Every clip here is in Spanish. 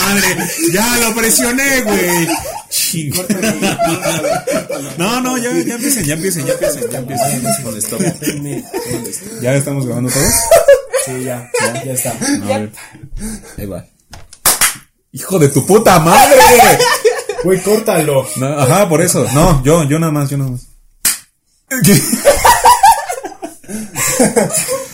madre. Ya lo presioné, güey. No, no, ya, ya empiecen, ya empiecen, ya empiecen, ya empiecen. ¿Ya estamos grabando todos? Sí, ya, ya, ya está. A ver. Ahí va. Hijo de tu puta madre. Güey, córtalo. No, ajá, por eso. No, yo, yo nada más, yo nada más.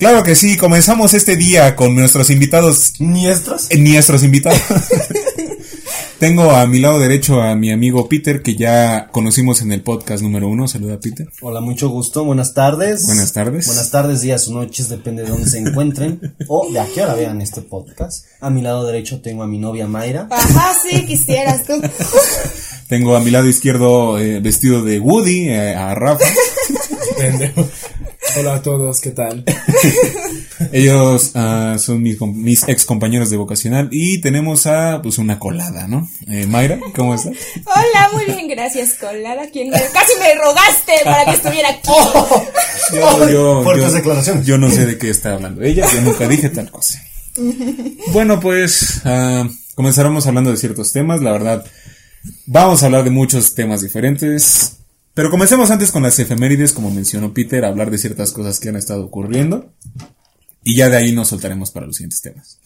Claro que sí, comenzamos este día con nuestros invitados, ¿Niestros? eh, nuestros invitados. Tengo a mi lado derecho a mi amigo Peter, que ya conocimos en el podcast número uno. Saluda, Peter. Hola, mucho gusto. Buenas tardes. Buenas tardes. Buenas tardes, días o noches, depende de dónde se encuentren o de a qué hora vean este podcast. A mi lado derecho tengo a mi novia Mayra. Ajá, sí, quisieras tú. Tengo a mi lado izquierdo eh, vestido de Woody, eh, a Rafa. Hola a todos, ¿qué tal? Ellos ah, son mis, ex compañeros de vocacional y tenemos a pues una colada, ¿no? Eh, Mayra, ¿cómo estás? Hola, muy bien, gracias, Colada. Quien me- casi me rogaste para que estuviera aquí. Yo, Fuertes declaraciones. yo no sé de qué está hablando ella, yo nunca dije tal cosa. Bueno, pues ah, comenzaremos hablando de ciertos temas, la verdad. Vamos a hablar de muchos temas diferentes. Pero comencemos antes con las efemérides, como mencionó Peter, a hablar de ciertas cosas que han estado ocurriendo. Y ya de ahí nos soltaremos para los siguientes temas.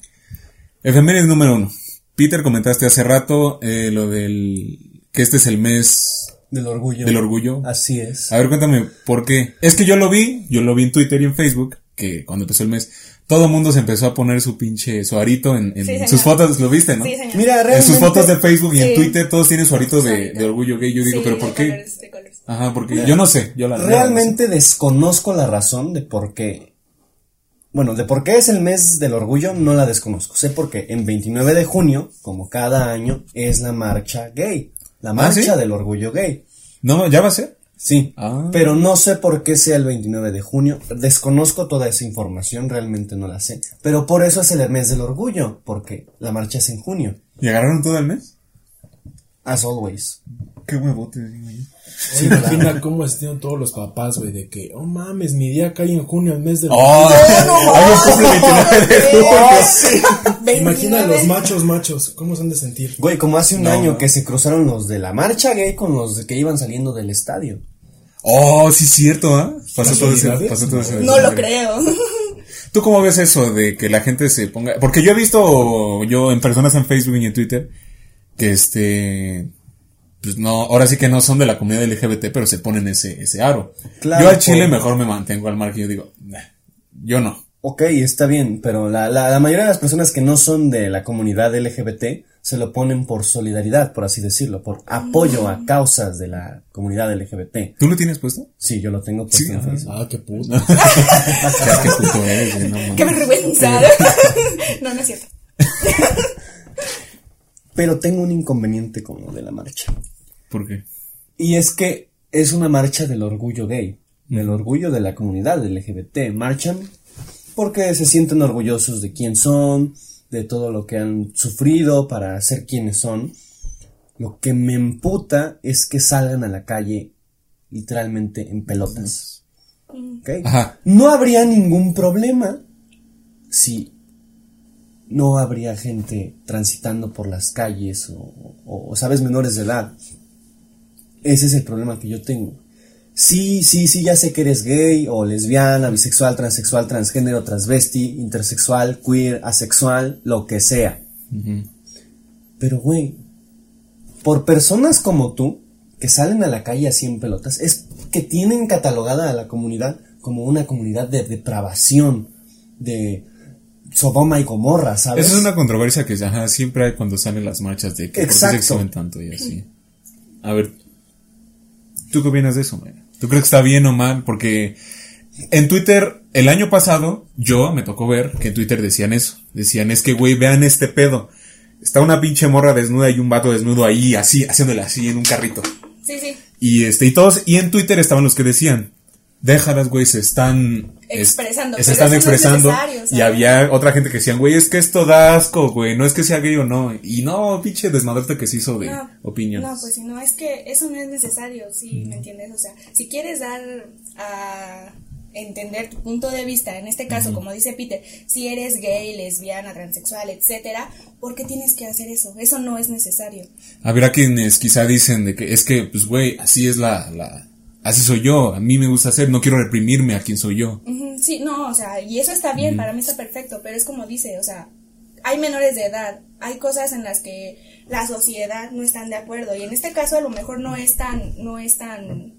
Efemérides número uno. Peter, comentaste hace rato eh, lo del... que este es el mes Del orgullo. del orgullo. Así es. A ver, cuéntame, ¿por qué? Es que yo lo vi, yo lo vi en Twitter y en Facebook, que cuando empezó el mes, todo el mundo se empezó a poner su pinche, su arito en, en Sí, sus fotos, ¿lo viste, no? Sí, señor. Mira, En realmente. sus fotos de Facebook y en. Twitter todos tienen su arito de, de orgullo gay. Yo digo, Sí, ¿pero por qué? colores, de colores. Ajá, porque yo no sé, yo la Realmente desconozco la razón de por qué. Bueno, de por qué es el mes del orgullo, no la desconozco. Sé por qué. En 29 de junio, como cada año, es la marcha gay. La marcha ¿sí? del orgullo gay. No, ¿ya va a ser? Sí. Ah. Pero no sé por qué sea el 29 de junio. Desconozco toda esa información, realmente no la sé. Pero por eso es el mes del orgullo, porque la marcha es en junio. ¿Y agarraron todo el mes? As always. Qué huevote, digo yo. Oye, imagina cómo estén todos los papás, güey, de que, oh mames, mi día cae en junio, el mes del... ¡Oh! ¡Alguien cumple 29 de junio! Imagina los machos, machos, ¿cómo se han de sentir? Güey, como hace un No, año no. que se cruzaron los de la marcha gay con los que iban saliendo del estadio. Oh, sí, cierto, ¿ah? Pasó todo ese, ¿Casualidades? pasó todo ese. No lo creo. ¿Tú cómo ves eso de que la gente se ponga? Porque yo he visto, yo en personas en Facebook y en Twitter, que este, pues no, ahora sí que no son de la comunidad LGBT, pero se ponen ese, ese aro. Claro, yo al chile por- mejor me mantengo al margen, yo digo, "Nah, yo no. Ok, está bien, pero la, la, la mayoría de las personas que no son de la comunidad LGBT se lo ponen por solidaridad, por así decirlo, por apoyo a causas de la comunidad LGBT. ¿Tú lo tienes puesto? Sí, yo lo tengo puesto Sí, en. Facebook. Ah, qué puto. Qué puto eres, no. Qué vergüenza. No, no es cierto. Pero tengo un inconveniente con lo de la marcha. ¿Por qué? Y es que es una marcha del orgullo gay, del orgullo de la comunidad LGBT. Marchan porque se sienten orgullosos de quién son, de todo lo que han sufrido para ser quienes son. Lo que me emputa es que salgan a la calle literalmente en pelotas. No habría ningún problema si no habría gente transitando por las calles o, o- o, sabes, menores de edad. Ese es el problema que yo tengo. Sí, sí, sí, ya sé que eres gay o lesbiana, bisexual, transexual, transgénero, transvesti, intersexual, queer, asexual, lo que sea. Pero, güey, por personas como tú, que salen a la calle así en pelotas, es que tienen catalogada a la comunidad como una comunidad de depravación, de Sodoma y Gomorra, ¿sabes? Esa es una controversia que ajá, siempre hay cuando salen las marchas de que por qué se Exacto. exhiben tanto y así. A ver, ¿tú qué opinas de eso, Mayra? ¿Tú crees que está bien o mal? Porque en Twitter, el año pasado, yo me tocó ver que en Twitter decían eso. Decían, es que, güey, vean este pedo. Está una pinche morra desnuda y un vato desnudo ahí, así, haciéndole así en un carrito. Sí, sí. Y este, y todos, y en Twitter estaban los que decían, déjalas, güey, se están es- Expresando, se pero están es expresando. y había otra gente que decían, güey, es que esto da asco, güey, no es que sea gay o no. Y no, pinche desmadrete que se hizo de No, opiniones. No, pues si no, es que eso no es necesario, sí, ¿me entiendes? O sea, si quieres dar a entender tu punto de vista, en este caso, como dice Peter, si eres gay, lesbiana, transexual, etcétera, ¿por qué tienes que hacer eso? Eso no es necesario. Habrá quienes quizá dicen de que es que, pues, güey, así es la, la, así soy yo, a mí me gusta hacer, no quiero reprimirme a quien soy yo. Sí, no, o sea, y eso está bien, para mí está perfecto, pero es como dice, o sea, hay menores de edad, hay cosas en las que la sociedad no están de acuerdo y en este caso a lo mejor no es tan, no es tan,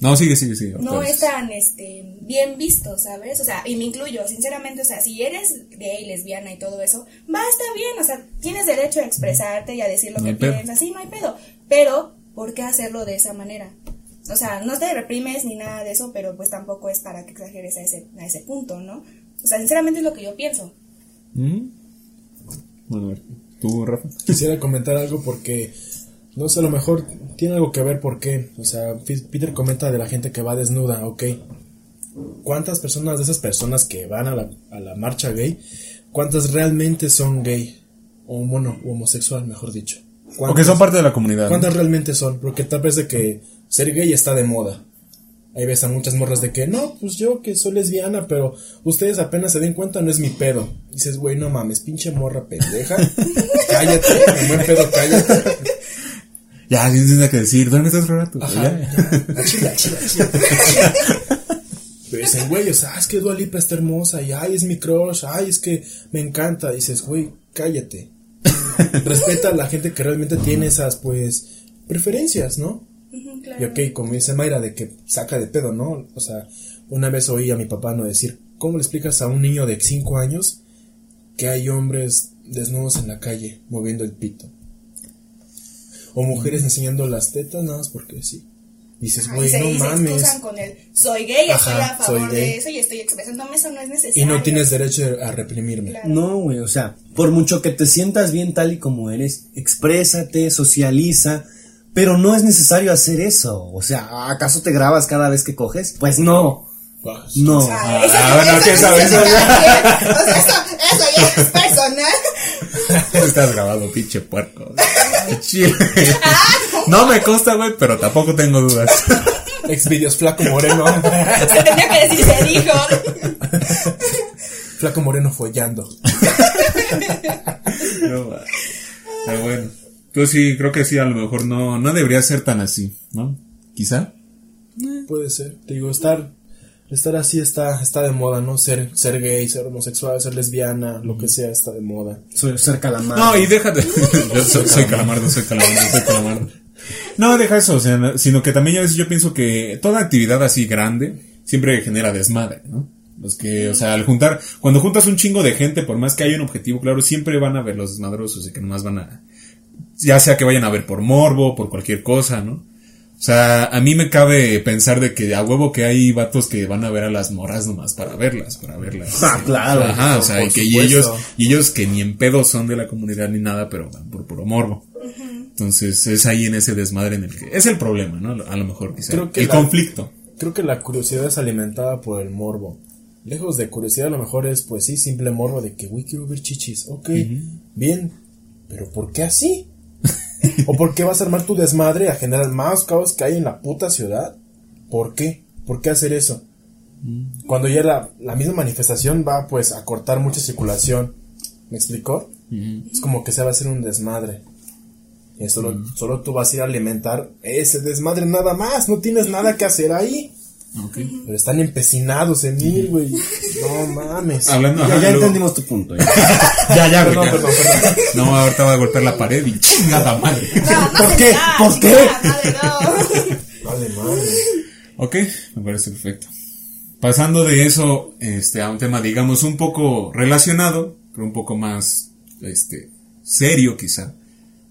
No, sigue, sigue, sigue. no es tan, este, bien visto, ¿sabes? O sea, y me incluyo, sinceramente, o sea, si eres gay, lesbiana y todo eso, va, está bien, o sea, tienes derecho a expresarte y a decir lo No que piensas, sí, no hay pedo, pero, ¿por qué hacerlo de esa manera? O sea, no te reprimes ni nada de eso, pero pues tampoco es para que exageres a ese, a ese punto, ¿no? O sea, sinceramente es lo que yo pienso. ¿Mm? Bueno, a ver, tú, Rafa. Quisiera comentar algo porque, no sé, a lo mejor tiene algo que ver por qué. O sea, Peter comenta de la gente que va desnuda, ok. ¿Cuántas personas de esas personas que van a la, a la marcha gay, cuántas realmente son gay? O mono, o homosexual, mejor dicho. O que ¿Cuántas- son parte de la comunidad. ¿no? ¿Cuántas realmente son? Porque tal vez de que ser gay está de moda. Ahí ves a muchas morras de que, no, pues yo que soy lesbiana, pero ustedes apenas se den cuenta, no es mi pedo. dices, güey, no mames, pinche morra pendeja. cállate, en buen pedo, cállate. Ya, tienes que decir, ¿dónde estás rato? Ajá, Ya. ya. A chile, a chile, a chile. Pero dicen, güey, o sea, es que Dua Lipa está hermosa, y ay, es mi crush, ay, es que me encanta. dices, güey, cállate. Respeta a la gente que realmente tiene esas, pues, preferencias, ¿no? Claro. Y ok, como dice Mayra, de que saca de pedo, ¿no? O sea, una vez oí a mi papá no decir, ¿cómo le explicas a un niño de 5 años que hay hombres desnudos en la calle moviendo el pito? O mujeres enseñando las tetas nada más porque sí. Dices, güey, no y se mames. con el soy gay, estoy a favor soy de eso y estoy expresándome, eso no es necesario. Y no tienes derecho a reprimirme. Claro. No, güey, o sea, por mucho que te sientas bien tal y como eres, exprésate, socializa, pero no es necesario hacer eso. O sea, ¿acaso te grabas cada vez que coges? Pues no, Pues, no. Ah, Ah, eso, ah, bueno, eso ¿qué sí sabes? O sea, eso, eso ya es personal. Estás grabado, pinche puerco. Chile. No me consta, güey, pero tampoco tengo dudas. Exvideos Flaco Moreno. Se tenía que decir, se dijo. Flaco Moreno follando. No, va. pero bueno. Pues sí, creo que sí, a lo mejor no, no debería ser tan así, ¿no? Quizá. Puede ser. Te digo, estar, estar así está, está de moda, ¿no? Ser, ser gay, ser homosexual, ser lesbiana, lo que sea, está de moda. Soy ser calamar. No, y déjate. Yo soy, soy calamardo, soy calamardo, soy calamardo. No, deja eso, o sea, sino que también a veces yo pienso que toda actividad así grande siempre genera desmadre, ¿no? Los que, o sea, al juntar, cuando juntas un chingo de gente, por más que haya un objetivo claro, siempre van a ver los desmadrosos y que nomás van a, ya sea que vayan a ver por morbo, por cualquier cosa, ¿no? O sea, a mí me cabe pensar de que a huevo que hay vatos que van a ver a las moras nomás para verlas, para verlas. Ah, claro. Ajá, o sea, y que y ellos, y ellos que ni en pedo son de la comunidad ni nada, pero van por puro morbo. Entonces es ahí en ese desmadre en el que es el problema, ¿no? A lo mejor quizá. Creo que el la- conflicto. Creo que la curiosidad es alimentada por el morbo. Lejos de curiosidad, a lo mejor es, pues sí, simple morbo de que, güey, quiero ver chichis. Ok, bien, pero ¿por qué así? ¿O por qué vas a armar tu desmadre a generar más caos que hay en la puta ciudad? ¿Por qué? ¿Por qué hacer eso? Cuando ya la, la misma manifestación va, pues, a cortar mucha circulación. ¿Me explicó? Es como que se va a hacer un desmadre. Y solo, solo tú vas a ir a alimentar ese desmadre nada más. No tienes nada que hacer ahí. Pero están empecinados en ir, güey. No mames. Hablando, Ya, ajá, ya luego- entendimos tu punto. ya. Ya, ya, güey. Perdón, ya. perdón, perdón. No, ahorita va a golpear la pared y chingada madre. No, ¿Por qué? ¿Por qué? madre, no. Vale, madre. Ok, me parece perfecto. Pasando de eso este, a un tema, digamos, un poco relacionado, pero un poco más este, serio quizá.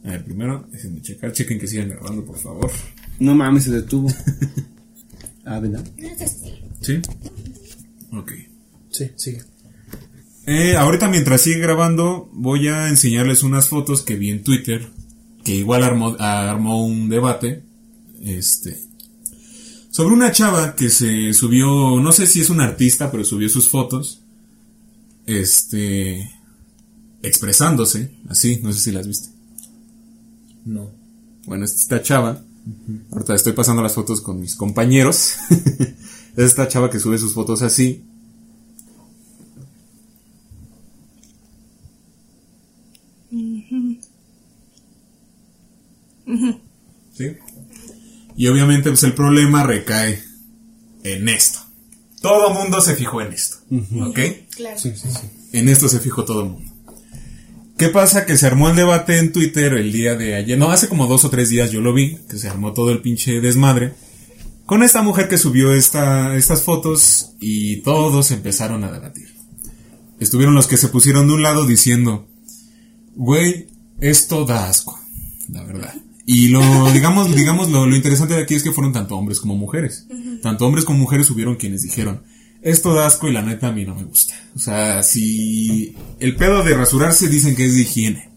A ver, primero, déjenme checar, chequen que sigan grabando, por favor. No mames, se detuvo. Ah, ¿verdad? ¿Sí? Ok. Sí, sigue. Eh, ahorita mientras sigue grabando, voy a enseñarles unas fotos que vi en Twitter, que igual armó, armó un debate, este, sobre una chava que se subió, no sé si es un artista, pero subió sus fotos, este, expresándose, así, no sé si las viste. No. Bueno, esta chava, ahorita estoy pasando las fotos con mis compañeros, esta chava que sube sus fotos así. ¿Sí? Y obviamente pues el problema recae en esto. Todo mundo se fijó en esto. ¿Ok? Claro. Sí, sí, sí. En esto se fijó todo el mundo. ¿Qué pasa? Que se armó el debate en Twitter el día de ayer. No, hace como dos o tres días yo lo vi. Que se armó todo el pinche desmadre. Con esta mujer que subió esta, estas fotos. Y todos empezaron a debatir. Estuvieron los que se pusieron de un lado diciendo. Güey, esto da asco. La verdad. Y lo, digamos, digamos, lo, lo interesante de aquí es que fueron tanto hombres como mujeres. Tanto hombres como mujeres hubieron quienes dijeron, esto da asco y la neta a mí no me gusta. O sea, si el pedo de rasurarse dicen que es de higiene.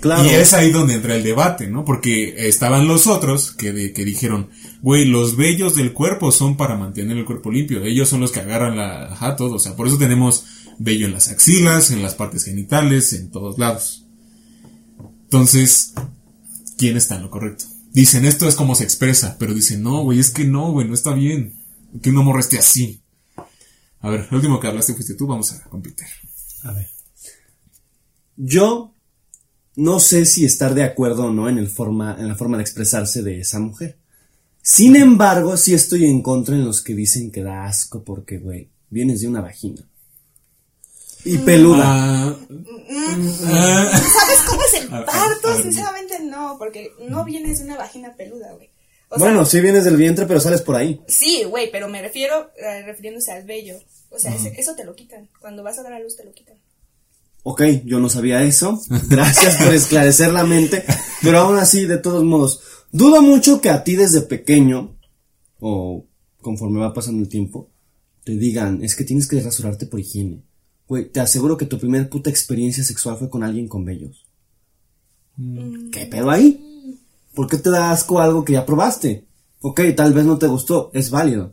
Claro. Y es ahí donde entra el debate, ¿no? Porque estaban los otros que, de- que dijeron, güey, los vellos del cuerpo son para mantener el cuerpo limpio. Ellos son los que agarran la, ajá, todo. O sea, por eso tenemos vello en las axilas, en las partes genitales, en todos lados. Entonces, ¿quién está en lo correcto? Dicen, esto es como se expresa, pero dicen, no, güey, es que no, güey, no está bien. Que una morra esté así. A ver, el último que hablaste fuiste tú, vamos a competir. A ver. Yo no sé si estar de acuerdo o no en, el forma, en la forma de expresarse de esa mujer. Sin embargo, sí estoy en contra en los que dicen que da asco porque, güey, vienes de una vagina. Y peluda. Ah, ah, ¿Sabes cómo es el parto? Sinceramente no, porque no vienes de una vagina peluda, güey. O sea, bueno, sí vienes del vientre, pero sales por ahí. sí, güey, pero me refiero eh, refiriéndose al vello. O sea, eso te lo quitan. Cuando vas a dar a luz te lo quitan. Ok, yo no sabía eso. Gracias por esclarecer la mente. Pero aún así, de todos modos, dudo mucho que a ti desde pequeño, o conforme va pasando el tiempo, te digan, es que tienes que rasurarte por higiene. Güey, te aseguro que tu primer puta experiencia sexual fue con alguien con vellos. ¿Qué pedo ahí? ¿Por qué te da asco algo que ya probaste? Ok, tal vez no te gustó, es válido.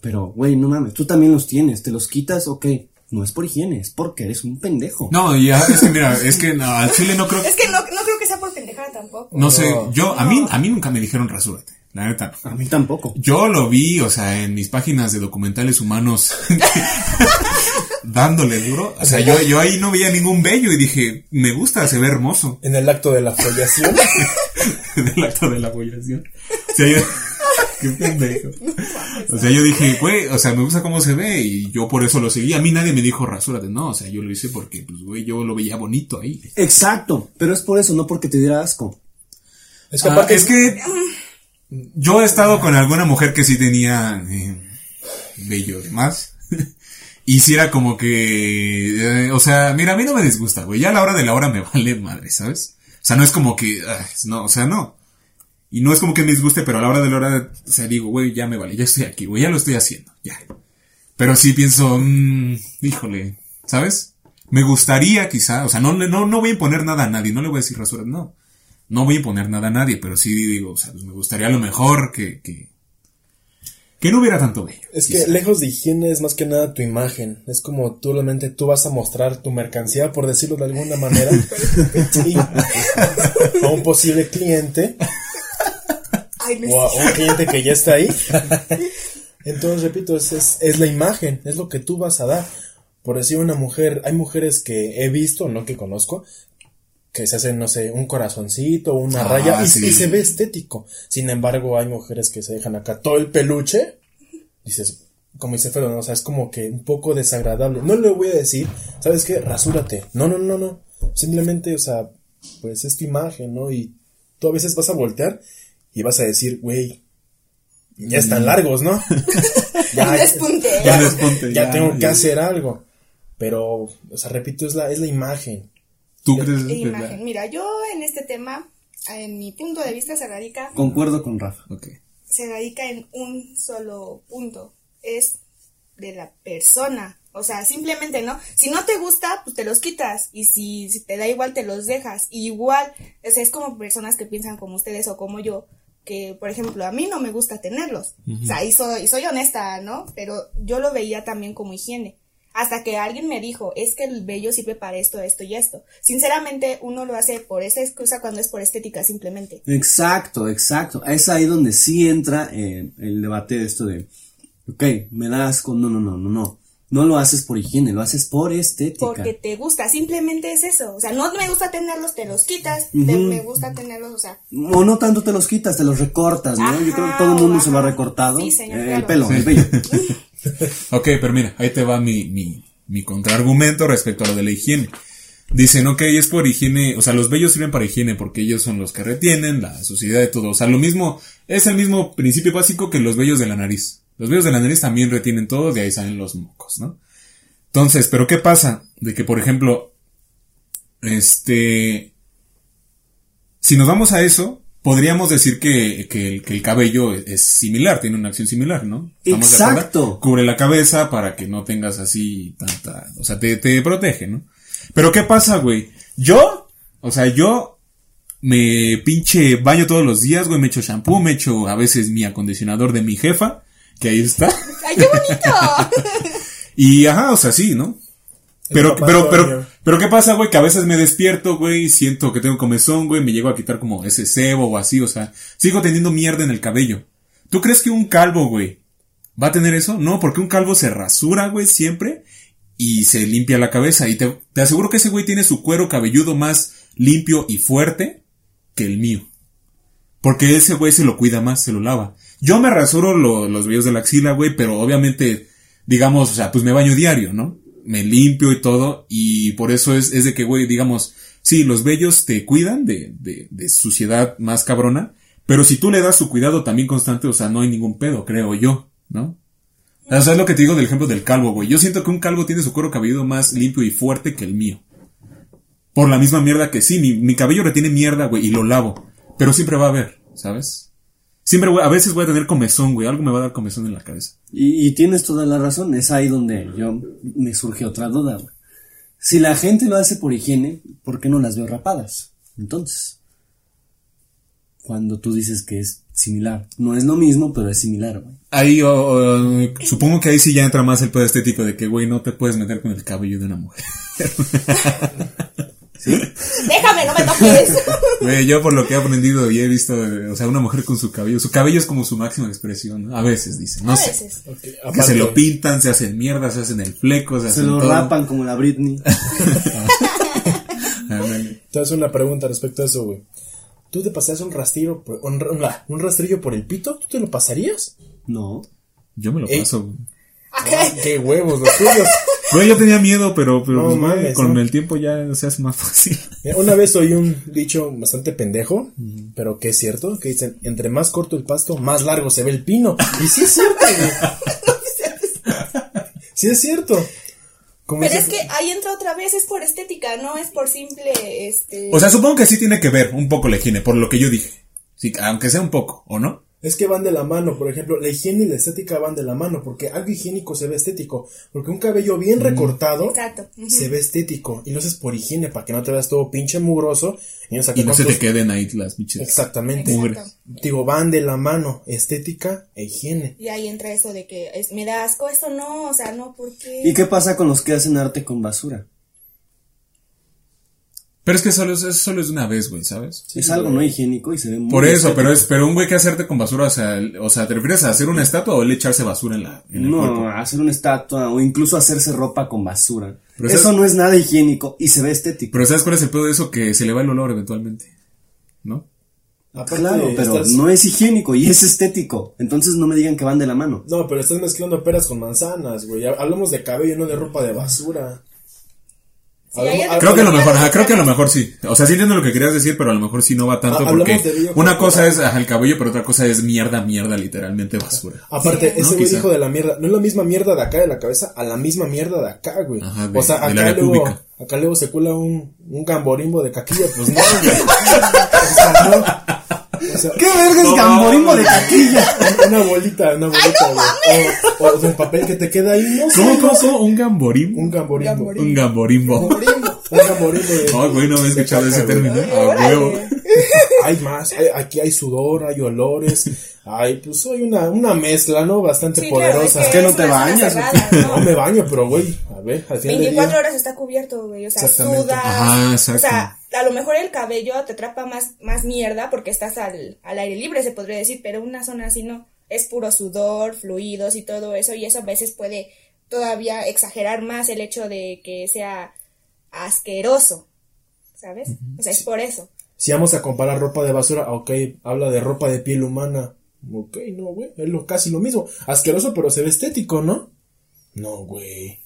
Pero, güey, no mames, tú también los tienes, te los quitas, ok. No es por higiene, es porque eres un pendejo. no, ya, es que mira, es que no, al chile no creo, Es que no, no creo que sea por pendejada tampoco. no sé, yo, a mí, a mí nunca me dijeron rasúrate, la neta. no. A mí tampoco. Yo lo vi, o sea, en mis páginas de documentales humanos dándole duro. O sea, yo, yo ahí no veía ningún vello y dije, me gusta, se ve hermoso. En el acto de la follación. del acto de la abollación. O sea, yo, qué pendejo. O sea, yo dije, güey, o sea, me gusta cómo se ve y yo por eso lo seguí. A mí nadie me dijo rasúrate, no, o sea, yo lo hice porque, pues, güey, yo lo veía bonito ahí. Exacto, pero es por eso, no porque te diera asco. Es que Ah, aparte es que yo he estado con alguna mujer que sí tenía eh, vello de más. Y si era como que, eh, o sea, mira, a mí no me disgusta, güey. Ya a la hora de la hora me vale madre, ¿sabes? O sea, no es como que, ah, no, o sea, no. Y no es como que me disguste, pero a la hora de la hora, o sea, digo, güey, ya me vale, ya estoy aquí, güey, ya lo estoy haciendo, ya. Pero sí pienso, mmm, híjole, ¿sabes? Me gustaría quizá, o sea, no, le- no, no voy a imponer nada a nadie, no le voy a decir rasura, no. No voy a imponer nada a nadie, pero sí digo, o sea, pues me gustaría a lo mejor que, que, que no hubiera tanto vello. Es que lejos de higiene es más que nada tu imagen. Es como tú realmente tú vas a mostrar tu mercancía, por decirlo de alguna manera, a un posible cliente Ay, o a un cliente que ya está ahí. Entonces, repito, es, es, es la imagen, es lo que tú vas a dar. Por decir una mujer, hay mujeres que he visto, no que conozco, que se hacen, no sé, un corazoncito, una Ah, raya, y, sí. y se ve estético. Sin embargo, hay mujeres que se dejan acá todo el peluche. Dices, como dice Fero, ¿no? o sea, es como que un poco desagradable. No le voy a decir, ¿sabes qué? Rasúrate. No, no, no, no. Simplemente, o sea, pues es tu imagen, ¿no? Y tú a veces vas a voltear y vas a decir, güey, ya están largos, ¿no? Despunte. ya, Un despunte, ya ya, tengo que ya. hacer algo. Pero, o sea, repito, es la, es la imagen. ¿Tú Ya- crees que imagen. Mira, yo en este tema, en mi punto de vista, se radica, Concuerdo con Rafa. Ok. se radica en un solo punto. Es de la persona. O sea, simplemente, ¿no? Si no te gusta, pues te los quitas. Y si, si te da igual, te los dejas. Y igual, o sea, es como personas que piensan como ustedes o como yo, que, por ejemplo, a mí no me gusta tenerlos. O sea, y soy, y soy honesta, ¿no? Pero yo lo veía también como higiene. Hasta que alguien me dijo, es que el vello sirve para esto, esto y esto. Sinceramente, uno lo hace por esa excusa cuando es por estética simplemente. Exacto, exacto. Es ahí donde sí entra eh, el debate de esto de Ok, me da asco. No, no, no, no, no. No lo haces por higiene, lo haces por estética. Porque te gusta, simplemente es eso. O sea, no me gusta tenerlos, te los quitas. te- me gusta tenerlos, o sea, O no tanto te los quitas, te los recortas, ¿no? Yo creo que todo el mundo se lo ha recortado. Sí, señor, Eh, claro. El pelo, el vello. Ok, pero mira, ahí te va mi, mi, mi contraargumento respecto a lo de la higiene. Dicen, ok, es por higiene, o sea, los vellos sirven para higiene porque ellos son los que retienen la suciedad de todo. O sea, lo mismo, es el mismo principio básico que los vellos de la nariz. Los vellos de la nariz también retienen todo, de ahí salen los mocos, ¿no? Entonces, pero ¿qué pasa? De que, por ejemplo, este, si nos vamos a eso, podríamos decir que, que el, que el cabello es, es similar, tiene una acción similar, ¿no? Exacto. Cubre la cabeza para que no tengas así tanta, o sea, te, te protege, ¿no? Pero ¿qué pasa, güey? Yo, o sea, yo me pinche baño todos los días, güey, me echo shampoo, me echo a veces mi acondicionador de mi jefa, que ahí está. ¡ay, qué bonito! Y ajá, o sea, sí, ¿no? Pero, pero, pero, pero ¿qué pasa, güey? Que a veces me despierto, güey, y siento que tengo comezón, güey, me llego a quitar como ese cebo o así, o sea, sigo teniendo mierda en el cabello. ¿Tú crees que un calvo, güey, va a tener eso? No, porque un calvo se rasura, güey, siempre, y se limpia la cabeza, y te, te aseguro que ese güey tiene su cuero cabelludo más limpio y fuerte que el mío. Porque ese güey se lo cuida más, se lo lava. Yo me rasuro lo- los vellos de la axila, güey, pero obviamente, digamos, o sea, pues me baño diario, ¿no? Me limpio y todo, y por eso es, es de que, güey, digamos, sí, los vellos te cuidan de, de, de suciedad más cabrona, pero si tú le das su cuidado también constante, o sea, no hay ningún pedo, creo yo, ¿no? O sea, es lo que te digo del ejemplo del calvo, güey. Yo siento que un calvo tiene su cuero cabelludo más limpio y fuerte que el mío. Por la misma mierda que sí, mi, mi cabello retiene mierda, güey, y lo lavo. Pero siempre va a haber, ¿sabes? Siempre, a veces voy a tener comezón, güey. Algo me va a dar comezón en la cabeza. Y, y tienes toda la razón, es ahí donde yo me surge otra duda. güey. Si la gente lo hace por higiene, ¿por qué no las veo rapadas? Entonces, cuando tú dices que es similar, no es lo mismo, pero es similar. güey. Ahí, oh, oh, supongo que ahí sí ya entra más el pedo estético de que, güey, no te puedes meter con el cabello de una mujer. Déjame, no me toques. Yo por lo que he aprendido y he visto, eh, o sea, una mujer con su cabello, su cabello es como su máxima expresión, ¿no? A veces, dicen, no A sé. veces. Que se lo pintan, se hacen mierda, se hacen el fleco, se, Se hacen lo todo. rapan como la Britney. Te hago una pregunta respecto a eso, güey. ¿Tú te pasarías un rastrillo, por- un, un rastrillo por el pito? ¿Tú te lo pasarías? No. Yo me lo Ey. paso, güey. ¿A Ah, qué? qué huevos los tuyos. Güey, yo tenía miedo, pero, pero No pues, mames, con ¿no? el tiempo ya se hace más fácil. Una vez oí un dicho bastante pendejo, pero que es cierto, que dicen, entre más corto el pasto, más largo se ve el pino. Y sí es cierto, güey. Sí es cierto. Como Pero es que ahí entra otra vez, es por estética, no es por simple, este... O sea, supongo que sí tiene que ver un poco la higiene, por lo que yo dije. Sí, aunque sea un poco, ¿o no? Es que van de la mano, por ejemplo, la higiene y la estética van de la mano, porque algo higiénico se ve estético, porque un cabello bien recortado Exacto. Se ve estético, y lo haces por higiene, para que no te veas todo pinche mugroso, y no, Y no se te quede queden ahí las bichas. Exactamente. Exacto. Digo, van de la mano, estética e higiene. Y ahí entra eso de que es- me da asco esto, no, o sea, no, ¿por qué? ¿Y qué pasa con los que hacen arte con basura? Pero es que solo es, solo es una vez, güey, ¿sabes? es algo no higiénico y se ve muy Por eso, pero es, pero un güey que hacerte con basura, o sea, el- o sea, ¿te refieres a hacer una estatua o el echarse basura en la, en el No, cuerpo? hacer una estatua o incluso hacerse ropa con basura. Pero eso no es nada higiénico y se ve estético. Pero ¿sabes cuál es el pedo de eso? Que se le va el olor eventualmente. ¿No? Aparte, Claro, pero estás- no es higiénico y es estético. Entonces no me digan que van de la mano. No, pero estás mezclando peras con manzanas, güey. Hablamos de cabello, no de ropa de basura. Sí, Creo que a lo mejor, ajá, creo que a lo mejor sí. O sea, sí entiendo lo que querías decir, pero a lo mejor sí no va tanto Ah, porque una cosa es ajá, el cabello, pero otra cosa es mierda, mierda, literalmente basura. Aparte, Sí. ese güey dijo de la mierda. No es la misma mierda de acá de la cabeza a la misma mierda de acá, güey. Ajá, de- o sea, acá luego, acá luego se cuela un, un gamborimbo de caquilla, pues no, güey. O sea, no. Sea, ¿Qué verga es No, gamborimbo de no. caquilla? una bolita, una bolita. O, o del papel que te queda ahí, no sé. ¿Cómo, cómo, cómo? ¿Un gamborimbo? Un gamborimbo. Un gamborimbo. Un gamborimbo de. Ay, güey, no había escuchado ese término. A huevo. Hay más, hay- aquí hay sudor, hay olores, hay, pues hay una, una mezcla, ¿no? Bastante Sí, claro, poderosa. es que no es te bañas, cerrada, No ¿no? me baño, pero güey, a ver, al final del 24 día. horas está cubierto, güey, o sea, sudas. Ajá, exacto. O sea, a lo mejor el cabello te atrapa más, más mierda porque estás al, al aire libre, se podría decir, pero una zona así no. es puro sudor, fluidos y todo eso, y eso a veces puede todavía exagerar más el hecho de que sea asqueroso, ¿sabes? O sea, es por eso. Si vamos a comparar ropa de basura, ok, habla de ropa de piel humana. Ok, no, güey, es lo, casi lo mismo. Asqueroso, pero se ve estético, ¿no? No, güey.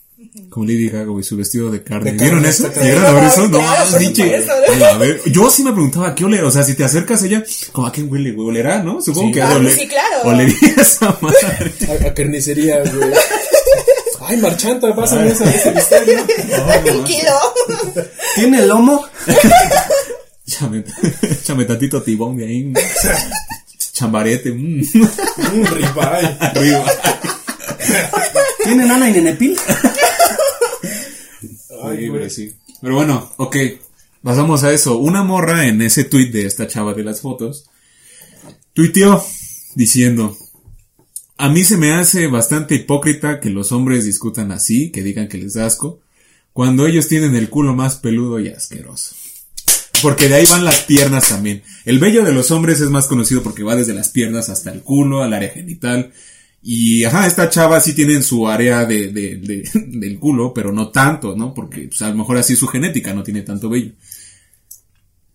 Como Lady Gaga, güey, su vestido de carne. De ¿Vieron carne, eso? ¿Llegaron a ver eso? No, Claro, por pinche. supuesto. A ver, yo sí me preguntaba a qué ole. O sea, si te acercas a ella, ¿cómo a qué huele, güey? ¿Olerá, no? Supongo Sí. que Ah, oler- sí, claro. Olería esa madre. A, a carnicería, güey. Ay, marchanta, pásame esa, ese misterio. Tranquilo. ¿Tiene lomo? Chame, chame tantito tibón de ahí. Chambarete. mm. Un ribeye. ¿Tiene nana y nenepil? Ay, pero sí. Pero bueno, ok. Pasamos a eso. Una morra en ese tweet de esta chava de las fotos tuiteó diciendo: A mí se me hace bastante hipócrita que los hombres discutan así, que digan que les da asco, cuando ellos tienen el culo más peludo y asqueroso. Porque de ahí van las piernas también. El vello de los hombres es más conocido porque va desde las piernas hasta el culo, al área genital. Y ajá, esta chava sí tiene en su área de, de- de- del culo, pero no tanto, ¿no? Porque pues, a lo mejor así su genética no tiene tanto vello.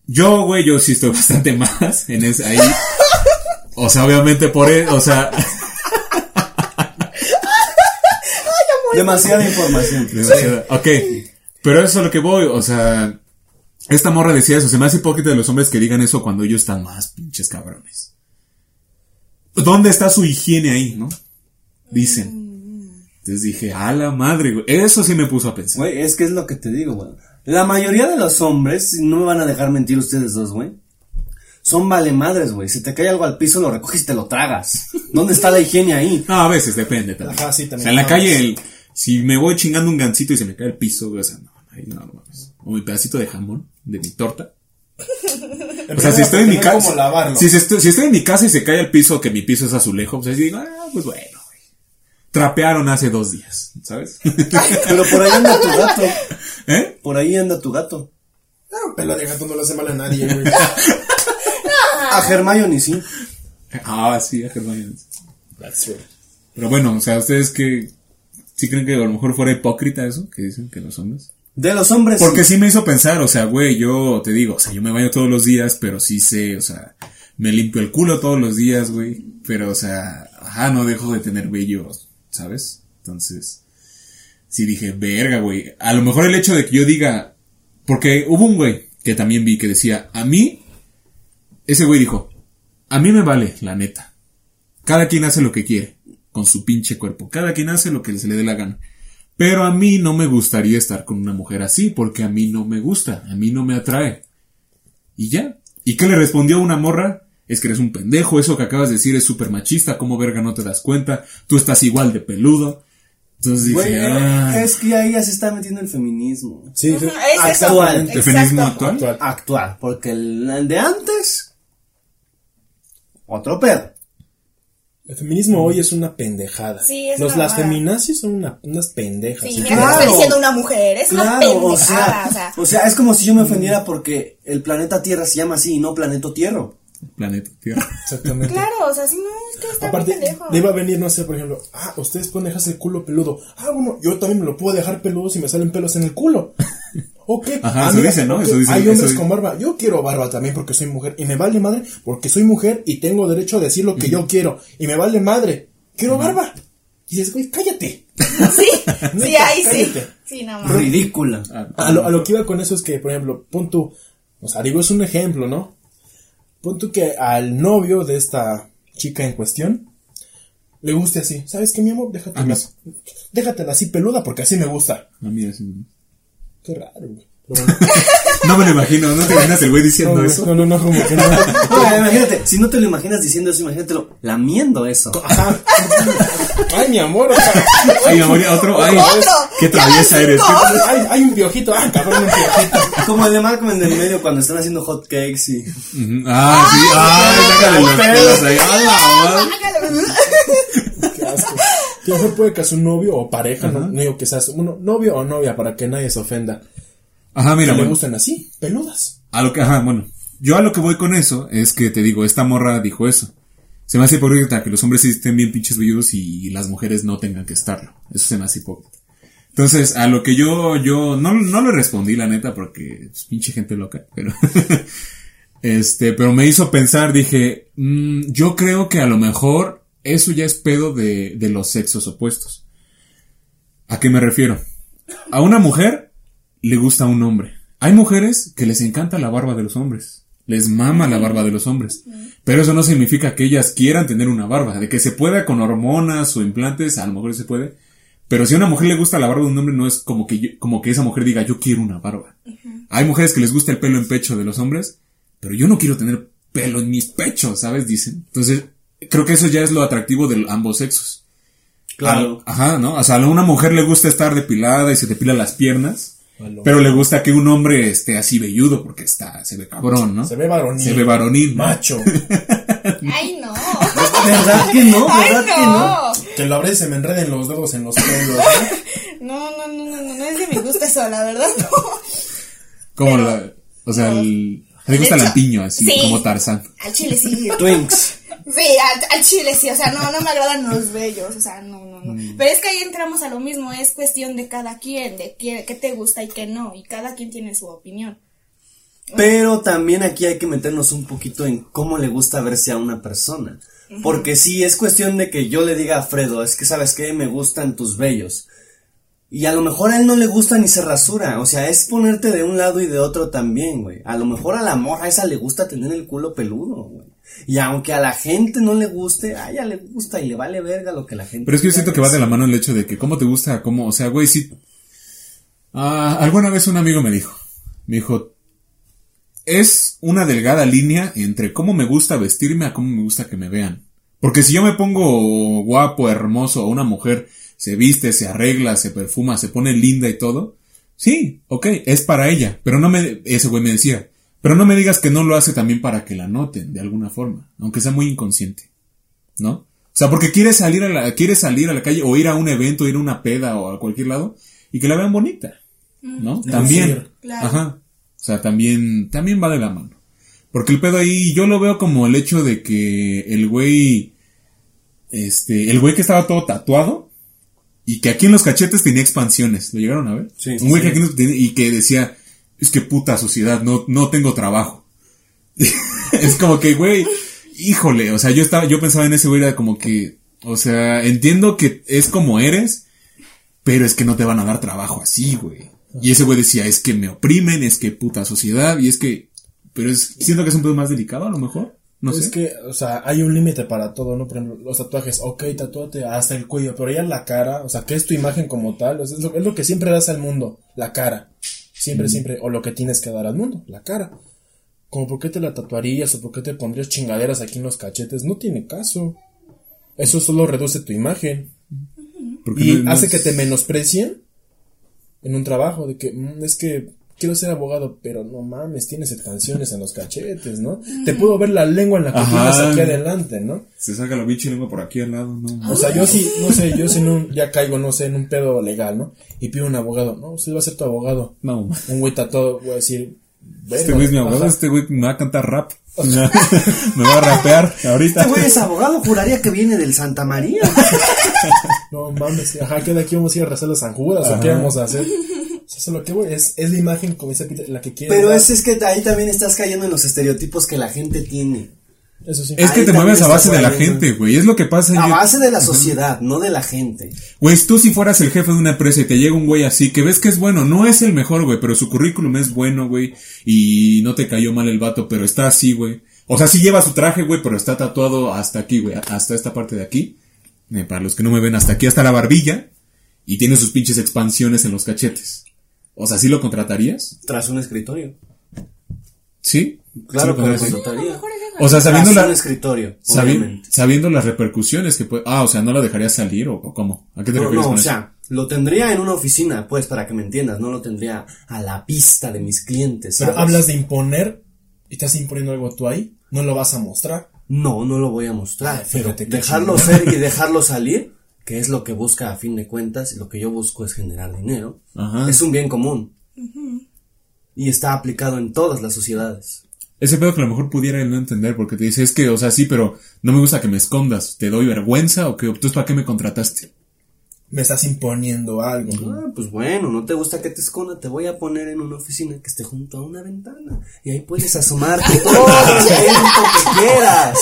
Yo, güey, yo sí estoy bastante más en ese ahí. O sea, obviamente por eso, o sea, Demasiada información. demasiado- ok. Pero eso es a lo que voy, o sea, esta morra decía eso, se me hace hipócrita de los hombres que digan eso cuando ellos están más pinches cabrones. ¿Dónde está su higiene ahí, no? Dicen. Entonces dije, a la madre, güey. Eso sí me puso a pensar. Güey, es que es lo que te digo, güey. La mayoría de los hombres, no me van a dejar mentir ustedes dos, güey. Son vale madres, güey. Si te cae algo al piso, lo recoges y te lo tragas. ¿Dónde está la higiene ahí? No, a veces depende también. Ajá, sí, también. O sea, en la calle, el- si me voy chingando un gancito y se me cae el piso, güey, o sea, no, ahí no, no mames. O mi pedacito de jamón, de mi torta. O sea, si estoy en mi casa. ¿Cómo lavarlo? Si, se estoy, si estoy en mi casa y se cae al piso, que mi piso es azulejo, pues ahí digo, ah, pues bueno, güey. Trapearon hace dos días, ¿sabes? Pero por ahí anda tu gato. ¿Eh? Por ahí anda tu gato. No, pelo de gato no le hace mal a nadie, güey. A Hermione sí. Ah, sí, a Germán. That's right. Pero bueno, o sea, ¿ustedes que ¿Sí creen que a lo mejor fuera hipócrita eso? Que dicen que los hombres. De los hombres. Porque sí. sí me hizo pensar, o sea, güey, yo te digo, o sea, yo me baño todos los días, pero sí sé, o sea, me limpio el culo todos los días, güey. Pero, o sea, ajá, no dejo de tener vello, ¿sabes? Entonces, sí dije, verga, güey. A lo mejor el hecho de que yo diga, porque hubo un güey que también vi que decía, a mí, ese güey dijo, a mí me vale, la neta. Cada quien hace lo que quiere con su pinche cuerpo. Cada quien hace lo que se le dé la gana. Pero a mí no me gustaría estar con una mujer así, porque a mí no me gusta, a mí no me atrae. Y ya. ¿Y qué le respondió una morra? Es que eres un pendejo, eso que acabas de decir es súper machista, ¿cómo verga no te das cuenta? Tú estás igual de peludo. Entonces dije, Güey, ah, es que ahí ya se está metiendo el feminismo. Sí, es. Actual. ¿el feminismo actual? Actual. Actual. Porque el, el de antes. Otro pedo. El feminismo hoy es una pendejada. Sí, es Los, una las feminazis son una- unas pendejas. Sí, Sí, Claro. está diciendo una mujer, es una o pendejada, sea, o sea. o sea, es como si yo me ofendiera porque el planeta Tierra se llama así y no planeta Tierra. planeta Tierra. Exactamente. Claro, o sea, sí, no, es que está Aparte, muy pendejo. le iba a venir, no sé, por ejemplo, ah, ustedes pueden dejarse el culo peludo. Ah, bueno, yo también me lo puedo dejar peludo si me salen pelos en el culo. Ok. Ajá, eso mira, dice, ¿no? Eso dice- Hay hombres con barba. Yo quiero barba también porque soy mujer. Y me vale madre porque soy mujer y tengo derecho a decir lo que yo quiero. Y me vale madre. Quiero barba. Y dices, güey, cállate. Sí, sí, Neta, ahí sí. cállate. Sí, no mames. Ridícula. A lo, a lo que iba con eso es que, por ejemplo, pon tú, o sea, digo, es un ejemplo, ¿no? Pon tú que al novio de esta chica en cuestión le guste así. ¿Sabes qué, mi amor? Déjatela, déjatela así peluda porque así me gusta. A mí así. Qué raro, güey. Pero bueno. No me lo imagino, ¿no te imaginas el güey diciendo No, eso? no, no, no, como que no. No, imagínate, si no te lo imaginas diciendo eso, imagínatelo lamiendo eso. Ajá. Ay, mi amor, o sea, Ay, mi amor, otro, ay, Otro, qué traviesa eres. hay, hay un piojito. Ah, cabrón, un piojito. Como el de Malcolm en el medio cuando están haciendo hot cakes y. Ujú. Ah, sí, ay, sácale los pelos ahí. A la madre. Qué asco. Que mejor puede que a su novio o pareja, no, no digo que seas uno, novio o novia para que nadie se ofenda. Ajá, mira, que le bueno, gustan así, peludas. a lo que, ajá, bueno, yo a lo que voy con eso es que te digo, esta morra dijo eso. Se me hace hipócrita que los hombres estén bien pinches velludos y las mujeres no tengan que estarlo. Eso se me hace hipócrita. Entonces, a lo que yo, yo, no, no le respondí, la neta, porque es pinche gente loca, pero, este, pero me hizo pensar, dije, mm, yo creo que a lo mejor eso ya es pedo de, de los sexos opuestos. ¿A qué me refiero? A una mujer le gusta un hombre. Hay mujeres que les encanta la barba de los hombres. Les mama la barba de los hombres. Pero eso no significa que ellas quieran tener una barba. De que se pueda con hormonas o implantes, a lo mejor se puede. Pero si a una mujer le gusta la barba de un hombre, no es como que, yo- como que esa mujer diga, yo quiero una barba. Hay mujeres que les gusta el pelo en pecho de los hombres, pero yo no quiero tener pelo en mis pechos, ¿sabes? Dicen. Entonces, creo que eso ya es lo atractivo de ambos sexos. Claro. A- ajá, ¿no? O sea, a una mujer le gusta estar depilada y se depila las piernas. Pero le gusta que un hombre esté así velludo porque está, se ve cabrón, ¿no? Se ve varonil. Se ve varonil. ¿no? Macho. Ay, no. ¿Verdad que no? Ay, ¿Verdad que no? no. que lo abre y se me enreden los dedos en los pelos. ¿no? No, no, no, no, no, no es de mi gusto eso, la verdad, no. Como la, o sea, el- le gusta hecho, lampiño, así sí. como Tarzán. Al chile sí. Twinks. Sí, al, al chile sí, o sea, no, no me agradan los bellos, o sea, no, no, no. Mm. Pero es que ahí entramos a lo mismo, es cuestión de cada quien, de qué, qué te gusta y qué no, y cada quien tiene su opinión. Pero también aquí hay que meternos un poquito en cómo le gusta verse a una persona. Porque si es cuestión de que yo le diga a Fredo, es que sabes que me gustan tus vellos. Y a lo mejor a él no le gusta ni se rasura. O sea, es ponerte de un lado y de otro también, güey. A lo mejor a la morra esa le gusta tener el culo peludo, güey. Y aunque a la gente no le guste, a ella le gusta y le vale verga lo que la gente Pero es que yo siento que va de la mano el hecho de que cómo te gusta, cómo, o sea, güey, sí. Ah, alguna vez un amigo me dijo, me dijo, es una delgada línea entre cómo me gusta vestirme a cómo me gusta que me vean. Porque si yo me pongo guapo, hermoso, a una mujer se viste, se arregla, se perfuma, se pone linda y todo, sí, ok, es para ella. Pero no me, ese güey me decía, pero no me digas que no lo hace también para que la noten de alguna forma, aunque sea muy inconsciente. ¿no? O sea, porque quiere salir a la, quiere salir a la calle o ir a un evento, ir a una peda o a cualquier lado y que la vean bonita, ¿no? También. Claro. ajá. O sea, también, también va de la mano. Porque el pedo ahí, yo lo veo como el hecho de que el güey, este, el güey que estaba todo tatuado y que aquí en los cachetes tenía expansiones, ¿lo llegaron a ver? Sí, Un sí, güey que aquí no tenía- y que decía, es que puta sociedad, no, no tengo trabajo. es como que, güey, híjole, o sea, yo estaba, yo pensaba en ese güey, era como que, o sea, entiendo que es como eres, pero es que no te van a dar trabajo así, güey. Y ese güey decía, es que me oprimen, es que puta sociedad, y es que, pero es, siento que es un poco más delicado a lo mejor, no es sé. que, o sea, hay un límite para todo, ¿no? Por ejemplo, los tatuajes, ok, tatúate hasta el cuello, pero ya la cara, o sea, que es tu imagen como tal, o sea, es, lo, es lo que siempre das al mundo, la cara. Siempre, siempre, o lo que tienes que dar al mundo, la cara. Como por qué te la tatuarías o por qué te pondrías chingaderas aquí en los cachetes, no tiene caso. Eso solo reduce tu imagen. Porque Y no- hace que te menosprecien en un trabajo, de que "Mm, es que quiero ser abogado, pero no mames, tienes expansiones en los cachetes, ¿no? Te puedo ver la lengua en la que aquí adelante, ¿no? Se saca la bicha y lengua por aquí al lado, no. O sea, yo sí, no sé, yo sí un, ya caigo, no sé, en un pedo legal, ¿no? Y pido un abogado, no, usted va a ser tu abogado. No. Un güey tatuado, voy a decir, Este güey es mi abogado, ajá. este güey me va a cantar rap. me va a rapear ahorita. Este güey es abogado, juraría que viene del Santa María. No mames, ajá, ¿qué de aquí vamos a ir a rezar a San Judas o qué vamos a hacer? O sea, eso es lo que voy, es, es la imagen, como dice Peter, la que quiere. Pero dar. es, es que ahí también estás cayendo en los estereotipos que la gente tiene. Eso sí. Es que Ahí te mueves a base de la gente, güey. Es lo que pasa. A yo- base de la sociedad, no de la gente. Güey, tú si fueras el jefe de una empresa y te llega un güey así, que ves que es bueno, no es el mejor, güey, pero su currículum es bueno, güey, y no te cayó mal el vato, pero está así, güey. O sea, sí lleva su traje, güey, pero está tatuado hasta aquí, güey, hasta esta parte de aquí. Eh, para los que no me ven, hasta aquí, hasta la barbilla, y tiene sus pinches expansiones en los cachetes. O sea, ¿sí lo contratarías? Tras un escritorio. ¿Sí? Claro ¿Sí que lo contrataría. O sea, sabiendo Tras un la, escritorio, sabi- obviamente. sabiendo las repercusiones que puede, ah, o sea, no la dejarías salir o, o cómo? ¿A qué te No, refieres no, con o eso? sea, lo tendría en una oficina, pues, para que me entiendas, no lo tendría a la vista de mis clientes. Pero hablas de imponer y estás imponiendo algo tú ahí, no lo vas a mostrar. No, no lo voy a mostrar. Ay, pero dejarlo ser y dejarlo salir, que es lo que busca a fin de cuentas, y lo que yo busco es generar dinero, Ajá. es un bien común. Y está aplicado en todas las sociedades. Ese pedo que a lo mejor pudiera él no entender porque te dice, es que, o sea, sí, pero no me gusta que me escondas. ¿Te doy vergüenza o qué? ¿Tú para qué me contrataste? Me estás imponiendo algo. Ah, pues bueno, no te gusta que te esconda, te voy a poner en una oficina que esté junto a una ventana. Y ahí puedes asomarte todo el tiempo que quieras.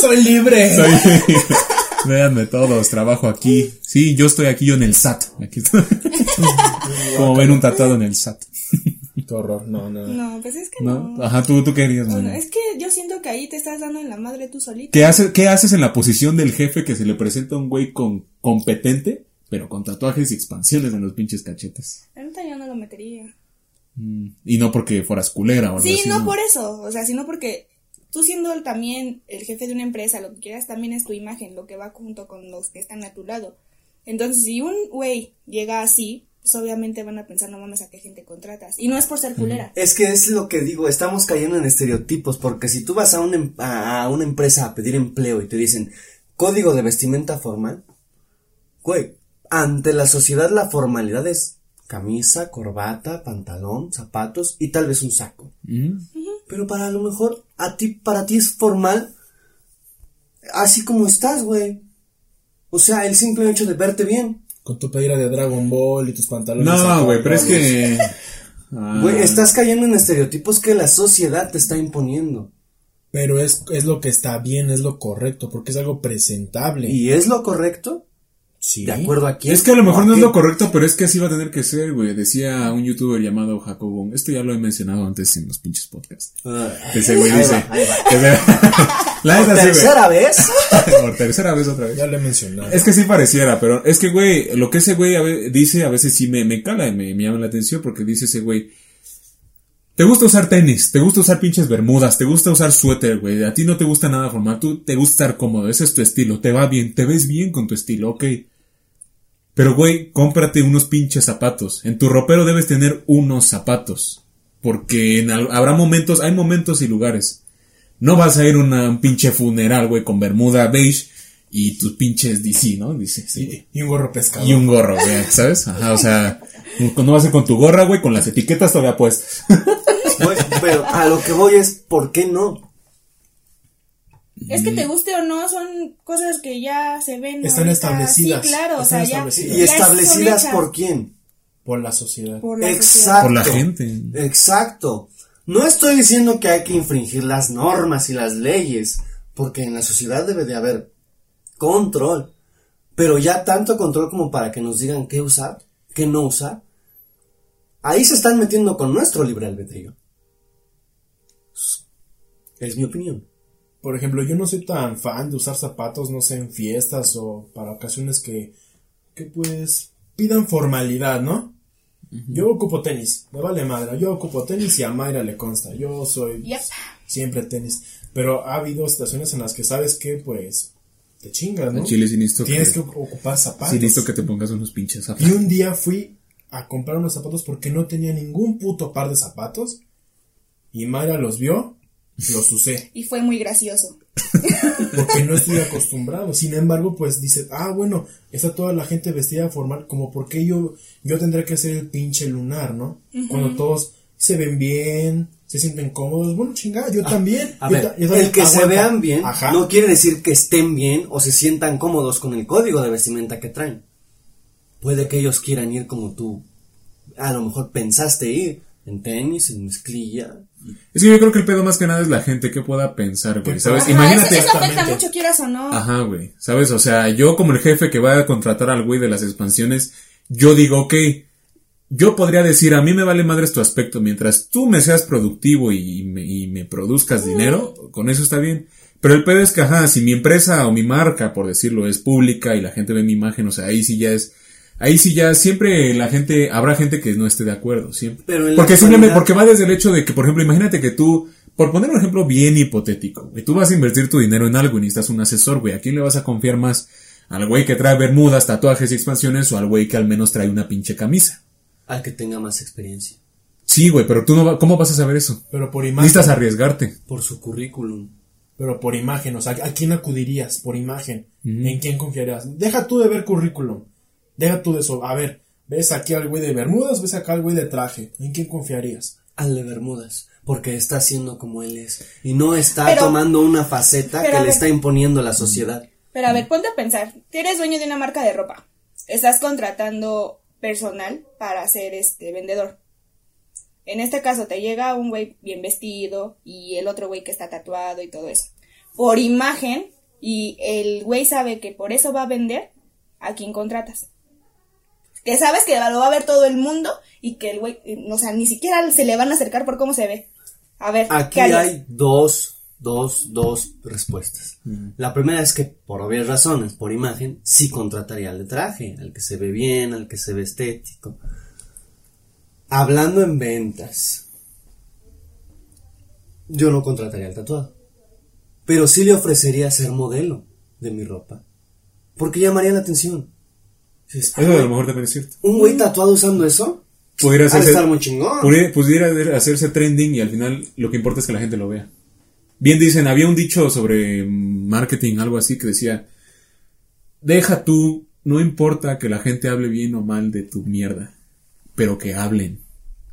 Soy libre. Soy- Véanme todos, trabajo aquí. Sí, yo estoy aquí, yo en el SAT. Aquí estoy. Como ven un tatuado en el SAT. Qué horror. No, no. No, pues es que no. ¿No? Ajá, tú, tú querías, Bueno, man. es que yo siento que ahí te estás dando en la madre tú solito. ¿Qué, hace, ¿Qué haces en la posición del jefe que se le presenta a un güey con, competente, pero con tatuajes y expansiones en los pinches cachetes? Neta yo no lo metería. Mm, Y no porque fueras culera o algo Sí, así. no por eso, o sea, sino porque tú siendo el- también el jefe de una empresa, lo que quieras también es tu imagen, lo que va junto con los que están a tu lado. Entonces, si un güey llega así, pues obviamente van a pensar, no mames, a qué gente contratas. Y no es por ser culera. Es que es lo que digo, estamos cayendo en estereotipos, porque si tú vas a una, em- a a una empresa a pedir empleo y te dicen código de vestimenta formal, güey, ante la sociedad la formalidad es camisa, corbata, pantalón, zapatos y tal vez un saco. Mm. Pero para lo mejor a ti, para ti es formal, así como estás, güey. O sea, el simple hecho de verte bien. Con tu playera de Dragon Ball y tus pantalones. No, güey, pero es que... Ah, Güey, estás cayendo en estereotipos que la sociedad te está imponiendo. Pero es, es lo que está bien, es lo correcto, porque es algo presentable. ¿Y es lo correcto? Sí. ¿De acuerdo a quién? Es que a lo mejor ¿O no es lo correcto, pero es que así va a tener que ser, güey. Decía un youtuber llamado Jacobo. Esto ya lo he mencionado antes en los pinches podcasts. Ah, Que ese güey dice. va, va. La ¿Por güey. tercera vez? Por tercera vez otra vez. Ya lo he mencionado. Es que sí pareciera, pero es que, güey, lo que ese güey a dice a veces sí me, me cala y me, me llama la atención porque dice ese güey, te gusta usar tenis, te gusta usar pinches bermudas, te gusta usar suéter, güey, a ti no te gusta nada formal, tú te gusta estar cómodo, ese es tu estilo, te va bien, te ves bien con tu estilo, ok. Pero, güey, cómprate unos pinches zapatos. En tu ropero debes tener unos zapatos. Porque en al- habrá momentos, hay momentos y lugares. No vas a ir a una- un pinche funeral, güey, con bermuda beige y tus pinches DC, ¿no? Dice, sí. Y un gorro pescado. Y un gorro, güey, ¿sabes? Ajá, o sea, no vas a ir con tu gorra, güey, con las etiquetas todavía puestas. Güey, pero a lo que voy es, ¿por qué no? Es que te guste o no, son cosas que ya se ven. Están ahorita. establecidas, Sí, claro, o están sea, ya. establecidas. ¿Y ya son establecidas por quién? Por la sociedad. por la sociedad. Exacto. Por la gente. Exacto. No estoy diciendo que hay que infringir las normas y las leyes, porque en la sociedad debe de haber control. Pero ya tanto control como para que nos digan qué usar, qué no usar. Ahí se están metiendo con nuestro libre albedrío. Es mi opinión. Por ejemplo, yo no soy tan fan de usar zapatos, no sé, en fiestas o para ocasiones que, que pues pidan formalidad, ¿no? Yo ocupo tenis, me vale madre, yo ocupo tenis y a Mayra le consta, yo soy Yep. siempre tenis, pero ha habido situaciones en las que sabes que pues te chingas, ¿no? Chile Tienes que- que ocupar zapatos. Sí, listo que te pongas unos pinches Y zapatos. un día fui a comprar unos zapatos porque no tenía ningún puto par de zapatos. Y Mayra los vio, los usé. Y fue muy gracioso. Porque no estoy acostumbrado. Sin embargo, pues dice, ah, bueno, está toda la gente vestida formal, como porque yo, yo tendré que ser el pinche lunar, ¿no? Cuando todos se ven bien, se sienten cómodos. Bueno, chingada, yo también. A Yo ver, ta- yo también el que se vean bien Ajá. no quiere decir que estén bien o se sientan cómodos con el código de vestimenta que traen. Puede que ellos quieran ir como tú. A lo mejor pensaste ir en tenis, en mezclilla. Es que yo creo que el pedo más que nada es la gente que pueda pensar, güey, ¿sabes? Ajá, Imagínate. eso, eso afecta mucho, quieras o no. Ajá, güey. ¿Sabes? O sea, yo como el jefe que va a contratar al güey de las expansiones, yo digo, ok, yo podría decir, a mí me vale madres tu aspecto, mientras tú me seas productivo y me, y me produzcas dinero, con eso está bien. Pero el pedo es que, ajá, si mi empresa o mi marca, por decirlo, es pública y la gente ve mi imagen, o sea, ahí sí ya es, ahí sí ya siempre la gente, habrá gente que no esté de acuerdo, siempre. Pero porque simplemente, porque va desde el hecho de que, por ejemplo, imagínate que tú, por poner un ejemplo bien hipotético, güey, tú vas a invertir tu dinero en algo y necesitas un asesor, güey, ¿a quién le vas a confiar más? ¿Al güey que trae bermudas, tatuajes y expansiones o al güey que al menos trae una pinche camisa? Al que tenga más experiencia. Sí, güey, pero tú no, va- ¿cómo vas a saber eso? Pero por imagen. Necesitas arriesgarte. Por su currículum. Pero por imagen, o sea, ¿a quién acudirías por imagen? ¿En quién confiarías? Deja tú de ver currículum. Deja tú de eso. A ver, ves aquí al güey de Bermudas, ves acá al güey de traje. ¿En quién confiarías? Al de Bermudas. Porque está haciendo como él es. Y no está Pero- tomando una faceta que le está imponiendo la sociedad. Pero a ver, ponte a pensar, tú eres dueño de una marca de ropa, estás contratando personal para ser este vendedor. En este caso te llega un güey bien vestido y el otro güey que está tatuado y todo eso. Por imagen y el güey sabe que por eso va a vender a quien contratas. Que sabes que lo va a ver todo el mundo y que el güey, o sea, ni siquiera se le van a acercar por cómo se ve. A ver, Aquí hay dos, dos, dos respuestas. La primera es que, por obvias razones, por imagen, sí contrataría al de traje, al que se ve bien, al que se ve estético. Hablando en ventas, yo no contrataría al tatuado. Pero sí le ofrecería ser modelo de mi ropa. Porque llamaría la atención. Eso a lo mejor también es cierto. ¿Un güey tatuado usando eso? Pudiera hacerse, estar muy chingón. pudiera, pudiera hacerse trending y al final lo que importa es que la gente lo vea. Bien dicen, había un dicho sobre marketing, algo así, que decía, deja tú, no importa que la gente hable bien o mal de tu mierda, pero que hablen,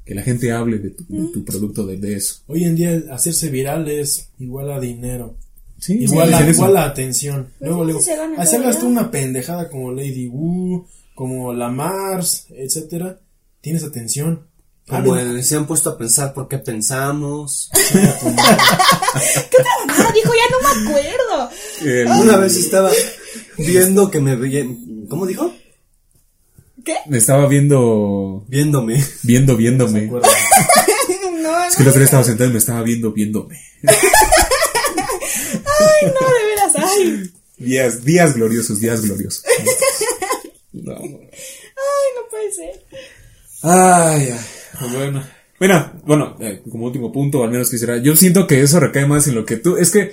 que la gente hable de tu, de tu producto, de, de eso. Hoy en día hacerse viral es igual a dinero. Sí, Igual, sí, a, dicen eso. igual a atención. Luego, luego, hagas tú ¿no? una pendejada como Lady Wu, como la Mars, etcétera, tienes atención. Como el- se han puesto a pensar por qué pensamos. Ah, dijo, ya no me acuerdo. Una vez estaba viendo que me veía. ¿Cómo dijo? ¿Qué? me estaba viendo, Viéndome. viendo, ¿Se viéndome. acuerdan? No, Es que el otro día estaba sentado y me estaba viendo, viéndome. Ay, no, de veras, ay. Días, días gloriosos, días gloriosos. No, no. Ay, no puede ser. Ay, ay, pues bueno. Bueno, bueno, eh, como último punto, al menos quisiera. Yo siento que eso recae más en lo que tú. Es que,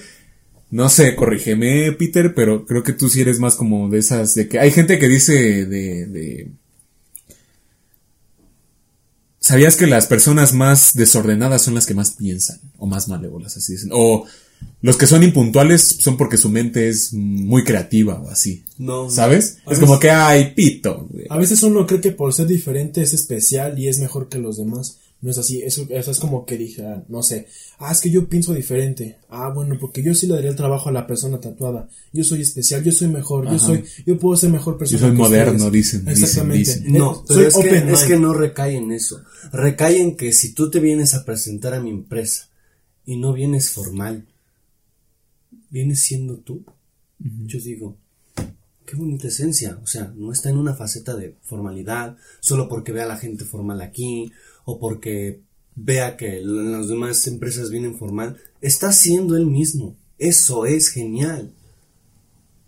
no sé, corrígeme, Peter, pero creo que tú sí eres más como de esas. De que hay gente que dice de. de ¿Sabías que las personas más desordenadas son las que más piensan? O más malévolas, así dicen. O los que son impuntuales son porque su mente es muy creativa o así. No. ¿Sabes? Es veces- como que, ay, pito. güey. A veces uno cree que por ser diferente es especial y es mejor que los demás. No es así, eso, eso es como que dije, ah, no sé, ah, es que yo pienso diferente. Ah, bueno, porque yo sí le daría el trabajo a la persona tatuada. Yo soy especial, yo soy mejor, yo soy, yo puedo ser mejor persona. Yo soy que moderno, ustedes. dicen, Exactamente. dicen. No, Eh, pero soy es que, open es que no recae en eso. Recae en que si tú te vienes a presentar a mi empresa y no vienes formal, vienes siendo tú, yo digo, qué bonita esencia. O sea, no está en una faceta de formalidad, solo porque vea a la gente formal aquí, o porque vea que las demás empresas vienen formal. Está siendo él mismo. Eso es genial.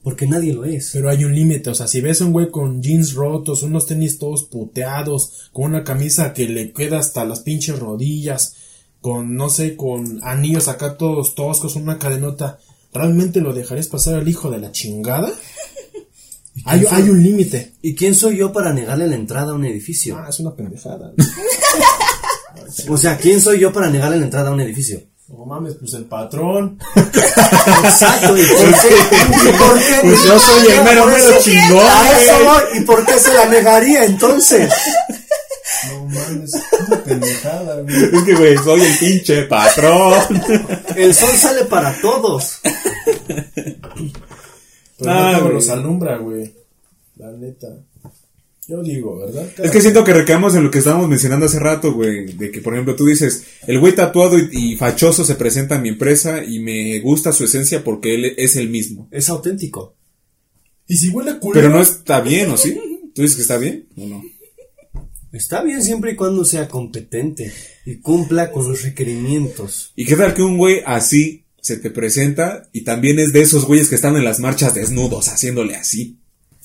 Porque nadie lo es. Pero hay un límite, o sea, si ves a un güey con jeans rotos, unos tenis todos puteados, con una camisa que le queda hasta las pinches rodillas, con, no sé, con anillos acá todos toscos, una cadenota, ¿realmente lo dejarías pasar al hijo de la chingada? Hay, hay un límite. ¿Y quién soy yo para negarle la entrada a un edificio? Ah, es una pendejada. O sea, ¿quién soy yo para negarle la entrada a un edificio? No mames, pues el patrón. Exacto, ¿y por qué? ¿Y por qué? Pues yo soy el mero, mero chingón, A eso voy. ¿Y por qué se la negaría entonces? No mames, es una pendejada, güey. Es que, güey, soy el pinche patrón. El sol sale para todos. Pero Ah, no los alumbra, güey. La neta. Yo digo, ¿verdad? Es que siento que recaemos en lo que estábamos mencionando hace rato, güey. De que, por ejemplo, tú dices, el güey tatuado y, y fachoso se presenta a mi empresa y me gusta su esencia porque él es el mismo. Es auténtico. Y si huele a culero. Pero no está bien, ¿o sí? ¿Tú dices que está bien o no? Está bien siempre y cuando sea competente y cumpla con los requerimientos. ¿Y qué tal que un güey así se te presenta y también es de esos güeyes que están en las marchas desnudos haciéndole así?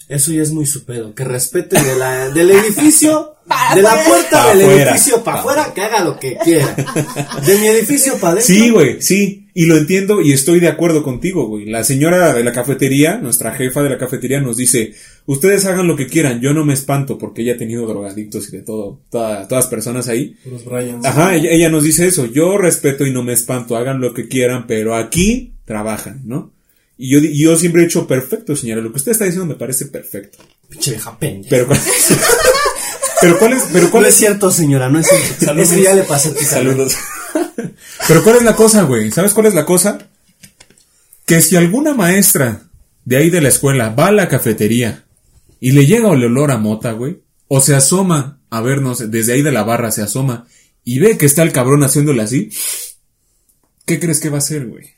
Eso ya es muy supero. Que respete de la, del edificio, de la puerta Pa' del afuera. edificio para Pa' afuera, que haga lo que quiera. De mi edificio para adentro. Sí, güey, sí. Y lo entiendo y estoy de acuerdo contigo, güey. La señora de la cafetería, nuestra jefa de la cafetería, nos dice, ustedes hagan lo que quieran, yo no me espanto porque ella ha tenido drogadictos y de todo, toda- todas personas ahí. Los Bryans. Ajá, ella, ella nos dice eso, yo respeto y no me espanto, hagan lo que quieran, pero aquí trabajan, ¿no? Y yo, yo siempre he dicho, perfecto, señora, lo que usted está diciendo me parece perfecto. Pinche vieja pendeja. Pero, ¿cuál- pero cuál es, pero cuál No es, es cierto, señora, no es cierto. Saludos. Ese ya le pasé Saludos. Pero ¿cuál es la cosa, güey? ¿Sabes cuál es la cosa? Que si alguna maestra de ahí de la escuela va a la cafetería y le llega el olor a mota, güey, o se asoma a ver, no sé, desde ahí de la barra se asoma y ve que está el cabrón haciéndole así, ¿qué crees que va a hacer, güey?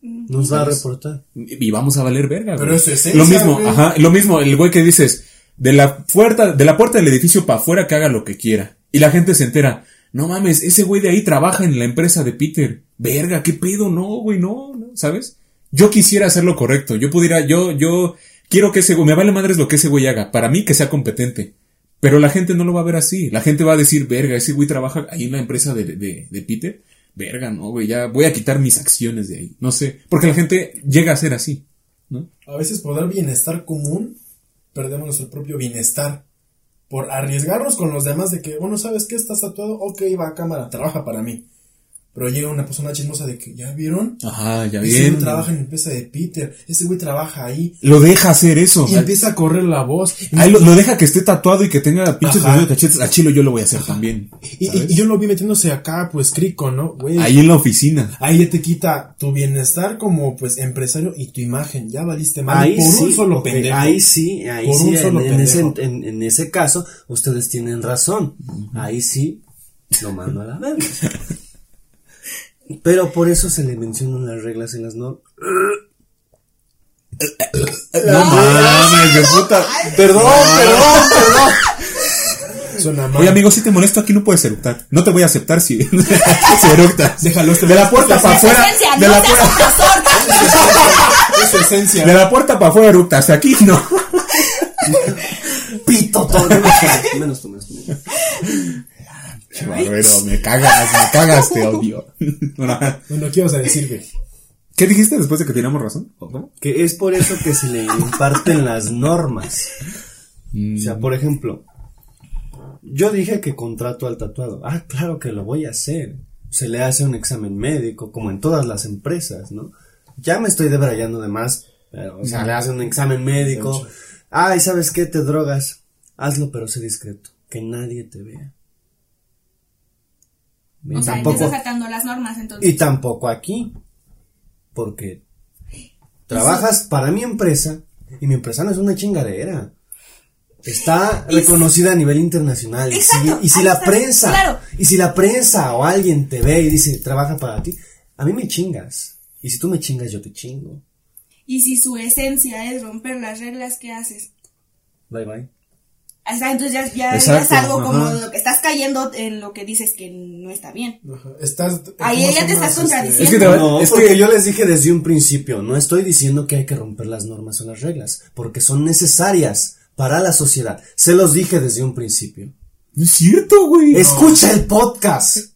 Nos va a reportar. Y vamos a valer verga, Pero güey. es su esencia, Lo mismo, güey. ajá, lo mismo, el güey que dices, de la puerta, de la puerta del edificio para afuera que haga lo que quiera. Y la gente se entera, no mames, ese güey de ahí trabaja en la empresa de Peter. Verga, qué pedo, no, güey, no, no, ¿sabes? Yo quisiera hacer lo correcto, yo pudiera, yo, yo quiero que ese güey, me vale madres lo que ese güey haga, para mí que sea competente. Pero la gente no lo va a ver así, la gente va a decir, verga, ese güey trabaja ahí en la empresa de, de, de Peter. Verga, no, güey, ya voy a quitar mis acciones de ahí, no sé, porque la gente llega a ser así, ¿no? A veces por dar bienestar común, perdemos nuestro propio bienestar. Por arriesgarnos con los demás de que, bueno, ¿sabes qué? Estás tatuado, ok, va a cámara, trabaja para mí. Pero llega una persona chismosa de que, ¿ya vieron? Ajá, ya Ese bien. güey trabaja en la empresa de Peter, ese güey trabaja ahí. Lo deja hacer eso. Y empieza a correr la voz. Ahí lo, lo deja que esté tatuado y que tenga pinches Ajá. de cachetes. A Chilo yo lo voy a hacer también. Y, y- ¿sabes? y yo lo vi metiéndose acá, pues, crico, ¿no? Güey. Ahí en la oficina. Ahí ya te quita tu bienestar como pues empresario y tu imagen. Ya valiste mal Ahí por sí, un solo pendejo. ahí sí, ahí Por sí, un en, solo en ese, pendejo. en, en ese caso, ustedes tienen razón. Ahí sí, lo mando a la verga. Pero por eso se le mencionan las reglas en las normas. No mames, de puta. Perdón, perdón, perdón. Suena mal. Oye, amigo, si te molesto aquí no puedes eructar. No te voy a aceptar si, si eructas. Déjalo, este- De la puerta para afuera. Esencia, De la, puerta. Es su esencia. de la puerta para afuera eructas. Aquí no. Pito todo. Menos tú, menos tú. Barbero, me cagas, me cagas, te odio. Bueno, Bueno, ¿qué ibas a decir, güey? ¿Qué dijiste después de que teníamos razón? Que es por eso que se le imparten las normas. O sea, por ejemplo, yo dije que contrato al tatuado. Ah, claro que lo voy a hacer. Se le hace un examen médico, como en todas las empresas, ¿no? Ya me estoy debrayando de más, pero, o sea, le hace un examen médico. Ay, ¿sabes qué? Te drogas. Hazlo, pero sé discreto. Que nadie te vea. Y O sea, sacando las normas entonces. y tampoco aquí. Porque trabajas para mi empresa y mi empresa no es una chingadera. Está reconocida a nivel internacional. Y si, Exacto, y si la está, prensa, claro. y si la prensa o alguien te ve y dice, trabaja para ti, a mí me chingas. Y si tú me chingas, yo te chingo. Y si su esencia es romper las reglas, ¿qué haces? Bye bye. O sea, entonces ya, ya, es algo como lo que estás cayendo en lo que dices que no está bien. Ajá. Estás. Ahí ¿cómo ya te estás contradiciendo. Es que te No, es porque que- yo les dije desde un principio, no estoy diciendo que hay que romper las normas o las reglas, porque son necesarias para la sociedad. Se los dije desde un principio. No es cierto, güey. Escucha el podcast.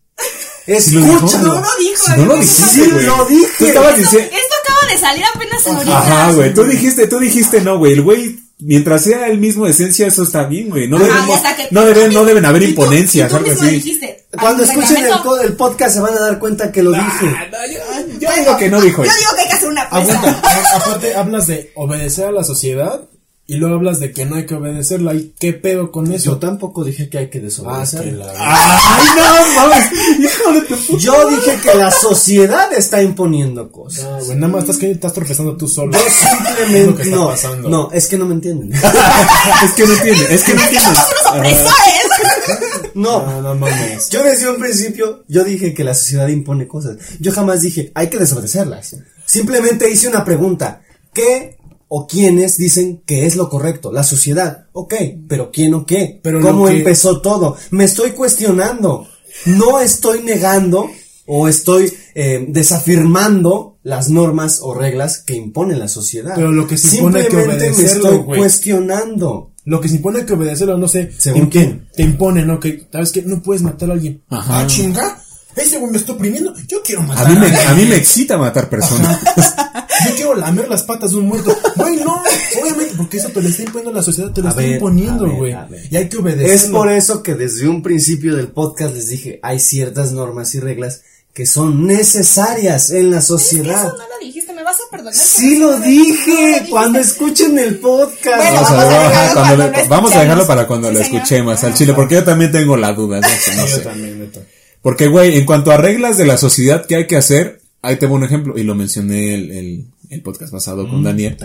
Si Escúchalo. No lo dijo. Si no lo dijiste, Sí, lo dije. Tú estabas Esto, diciendo. esto acaba de salir apenas ahorita. Ajá, güey. Tú dijiste, tú dijiste no, güey. El güey, mientras sea el mismo esencia, eso está bien, güey. No debemos, no deben, no deben haber imponencias, y tú algo mismo así. dijiste, Cuando "Hay un escuchen el, reglamento". co- el podcast se van a dar cuenta que lo dije. Ah, no, yo, yo digo que no dijo Yo eso. digo que hay que hacer una Aguanta, aparte hablas de obedecer a la sociedad y luego hablas de que no hay que obedecerla. ¿Y qué pedo con Yo eso? tampoco dije que hay que Ah, desobedecer. que la- Ay, no, mames. Hijo de tu puta. Yo dije que la sociedad está imponiendo cosas. Ah, güey, nada más estás, que estás tropezando tú solo. Yo simplemente no, no, es que no me entienden. Es que no entiende, es que no entiende. ¡Opresores! No, No, no mames. Yo desde un principio, yo dije que la sociedad impone cosas. Yo jamás dije, hay que desobedecerlas. Simplemente hice una pregunta. ¿Qué o quiénes dicen que es lo correcto? La sociedad. Ok, pero ¿quién o qué? Pero ¿Cómo que- empezó todo? Me estoy cuestionando. No estoy negando o estoy eh, desafirmando las normas o reglas que impone la sociedad. Pero lo que se impone que Simplemente me estoy cuestionando. Lo que se impone que obedecerlo, no sé. ¿Según quién? Te impone, ¿no? Que, ¿sabes qué? No puedes matar a alguien. Ajá. Ah, chinga. Ese güey me está oprimiendo. Yo quiero matar A mí me, alguien. a mí me excita matar personas. Yo quiero lamer las patas de un muerto. Güey, no. Obviamente, porque eso te lo está imponiendo la sociedad, te lo A está ver, imponiendo, a güey. a. Y hay que obedecerlo. Es por eso que desde un principio del podcast les dije, hay ciertas normas y reglas que son necesarias en la sociedad. Eso no lo dijiste, me vas a perdonar. Sí lo no dije cuando escuchen el podcast. Bueno, Vamos a, a dejarlo cuando cuando le- lo vamos a dejarlo para cuando Sí, lo escuchemos al Ah, chile, porque yo también tengo la duda. No sé, no Yo sé. también, neta. Porque, güey, en cuanto a reglas de la sociedad que hay que hacer, ahí te pongo un ejemplo, y lo mencioné el, el, el podcast pasado con Daniel,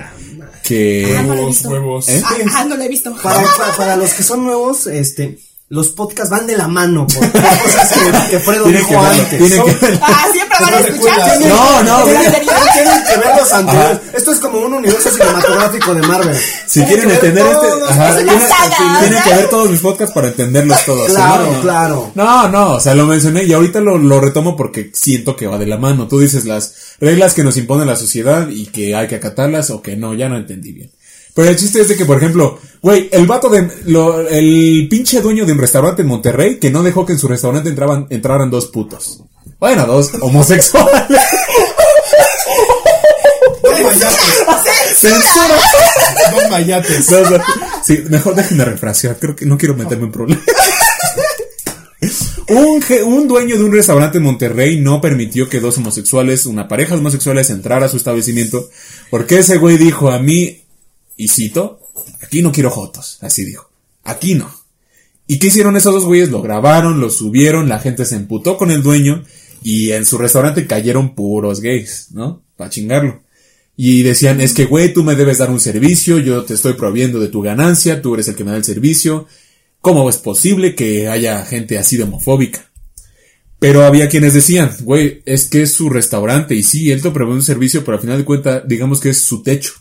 que... Ah, no lo he Huevos, visto. huevos. ¿Eh? Ah, ah, no lo he visto. Para, para, para los que son nuevos, este, los podcasts van de la mano, hay cosas que, que Fredo Tienen dijo que verlo, antes. tienen que. Ah, siempre van a escuchar. No, no, ¿El güey. anterior? Tienen que ver los anteriores. Esto es como un universo cinematográfico de Marvel. Si Tienen quieren entender este, ajá, tienen, saga, tienen que ver todos mis podcasts para entenderlos todos. Claro, ¿no? No. claro. No, no, o sea, lo mencioné y ahorita lo, lo retomo porque siento que va de la mano. Tú dices las reglas que nos impone la sociedad y que hay que acatarlas o que no, ya no entendí bien. Pero el chiste es de que, por ejemplo, güey, el vato de, lo- el pinche dueño de un restaurante en Monterrey que no dejó que en su restaurante entraban, entraran dos putos. Bueno, dos homosexuales. Dos mayates. Censura. Dos mayates. No, no. Sí, mejor déjenme refrasear, creo que no quiero meterme en problemas. Un, un dueño de un restaurante en Monterrey no permitió que dos homosexuales, una pareja de homosexuales, entrara a su establecimiento porque ese güey dijo a mí, y cito, aquí no quiero jotos, así dijo, aquí no. ¿Y qué hicieron esos dos güeyes? Lo grabaron, lo subieron, la gente se emputó con el dueño y en su restaurante cayeron puros gays, ¿no? Para chingarlo. Y decían, es que güey, tú me debes dar un servicio, yo te estoy proviendo de tu ganancia, tú eres el que me da el servicio. ¿Cómo es posible que haya gente así de homofóbica? Pero había quienes decían, güey, es que es su restaurante y sí, él te provee un servicio, pero al final de cuentas, digamos que es su techo.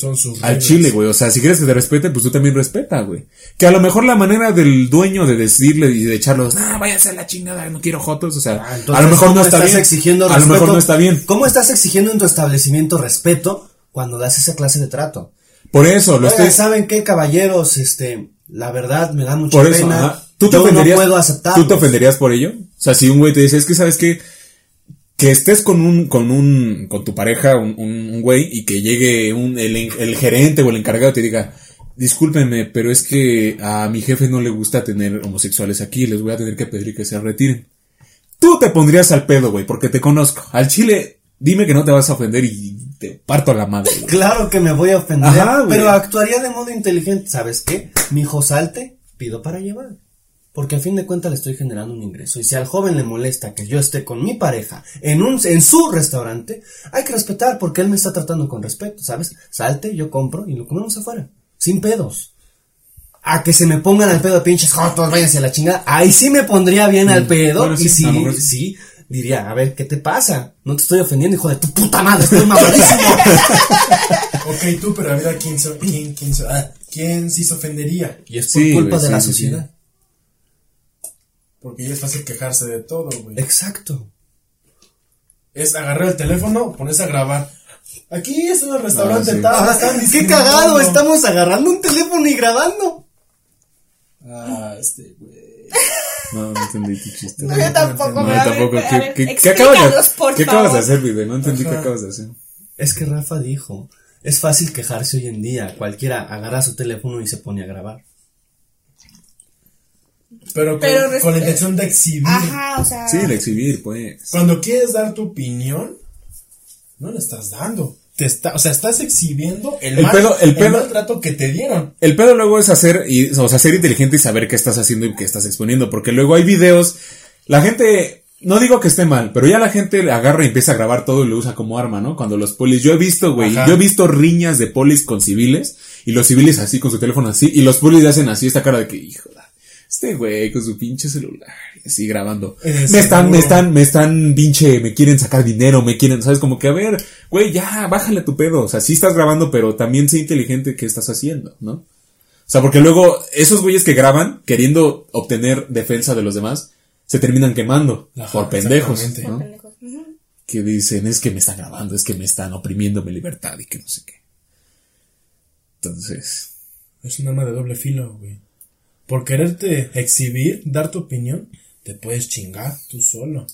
Son sus Al chile, güey. O sea, si quieres que te respete, pues tú también respeta, güey. Que a lo mejor la manera del dueño de decirle y de echarlos, ah, váyanse a la chingada, no quiero jotos, o sea, Ah, entonces, a lo mejor no ¿cómo está bien. exigiendo a lo mejor no está bien. ¿Cómo estás exigiendo en tu establecimiento respeto cuando das esa clase de trato? Por eso, lo estoy... ¿saben qué, caballeros? Este, la verdad me da mucha Por eso, pena. ajá. ¿Tú te Yo ofenderías? no puedo aceptarlo. ¿Tú te ofenderías por ello? O sea, si un güey te dice, es que sabes que que estés con un, con un, con tu pareja, un, un, un güey, y que llegue un, el, el gerente o el encargado y te diga, discúlpenme, pero es que a mi jefe no le gusta tener homosexuales aquí, les voy a tener que pedir que se retiren. Tú te pondrías al pedo, güey, porque te conozco. Al chile, dime que no te vas a ofender y te parto a la madre, güey. Claro que me voy a ofender, Ajá, pero actuaría de modo inteligente. ¿Sabes qué? Mi hijo salte, pido para llevar. Porque a fin de cuentas le estoy generando un ingreso. Y si al joven le molesta que yo esté con mi pareja en un, en su restaurante, hay que respetar porque él me está tratando con respeto, ¿sabes? Salte, yo compro y lo comemos afuera. Sin pedos. A que se me pongan al pedo pinches jotos, váyanse a la chingada. Ahí sí me pondría bien al pedo. bueno, sí, y sí, sí. sí, diría, a ver, ¿qué te pasa? No te estoy ofendiendo, hijo de tu puta madre, estoy mamadísimo. Ok, tú, pero a ver, ¿a quién, se- quién, quién, se- ah, quién sí se ofendería? Y es por culpa de la sociedad. Porque ya es fácil quejarse de todo, güey. Exacto. Es agarrar el teléfono, ponerse a grabar. Aquí es en el restaurante Ah, tal, están qué cagado, estamos agarrando un teléfono y grabando. Ah, este, güey. No, no entendí tu chiste. No, yo tampoco, No, yo tampoco. a ¿Qué, ver, qué- qué acabas de, ¿qué acabas de hacer, video? No entendí qué acabas de hacer. Es que Rafa dijo, es fácil quejarse hoy en día, cualquiera agarra su teléfono y se pone a grabar. Pero, con, Pero res- con la intención de exhibir. Ajá, o sea. Sí, el exhibir, pues. Cuando quieres dar tu opinión, no la estás dando. Te está, o sea, estás exhibiendo el, El mal, pedo- el pedo- maltrato que te dieron. El pedo luego es hacer, y, o sea, ser inteligente y saber qué estás haciendo y qué estás exponiendo, porque luego hay videos, la gente, no digo que esté mal, pero ya la gente agarra y empieza a grabar todo y lo usa como arma, ¿no? Cuando los polis, yo he visto, güey, yo he visto riñas de polis con civiles, y los civiles así con su teléfono así, y los polis hacen así esta cara de que, hijo, este güey con su pinche celular, y así grabando. Me están, me están, me están, pinche, me quieren sacar dinero, me quieren, sabes, como que a ver, güey, ya, bájale tu pedo, o sea, sí estás grabando, pero también sé inteligente qué estás haciendo, ¿no? O sea, porque luego esos güeyes que graban queriendo obtener defensa de los demás se terminan quemando Ajá, por pendejos, exactamente. ¿no? Pendejos. Que dicen, es que me están grabando, es que me están oprimiendo mi libertad y que no sé qué. Entonces, Es un arma de doble filo, güey. Por quererte exhibir, dar tu opinión, te puedes chingar tú solo.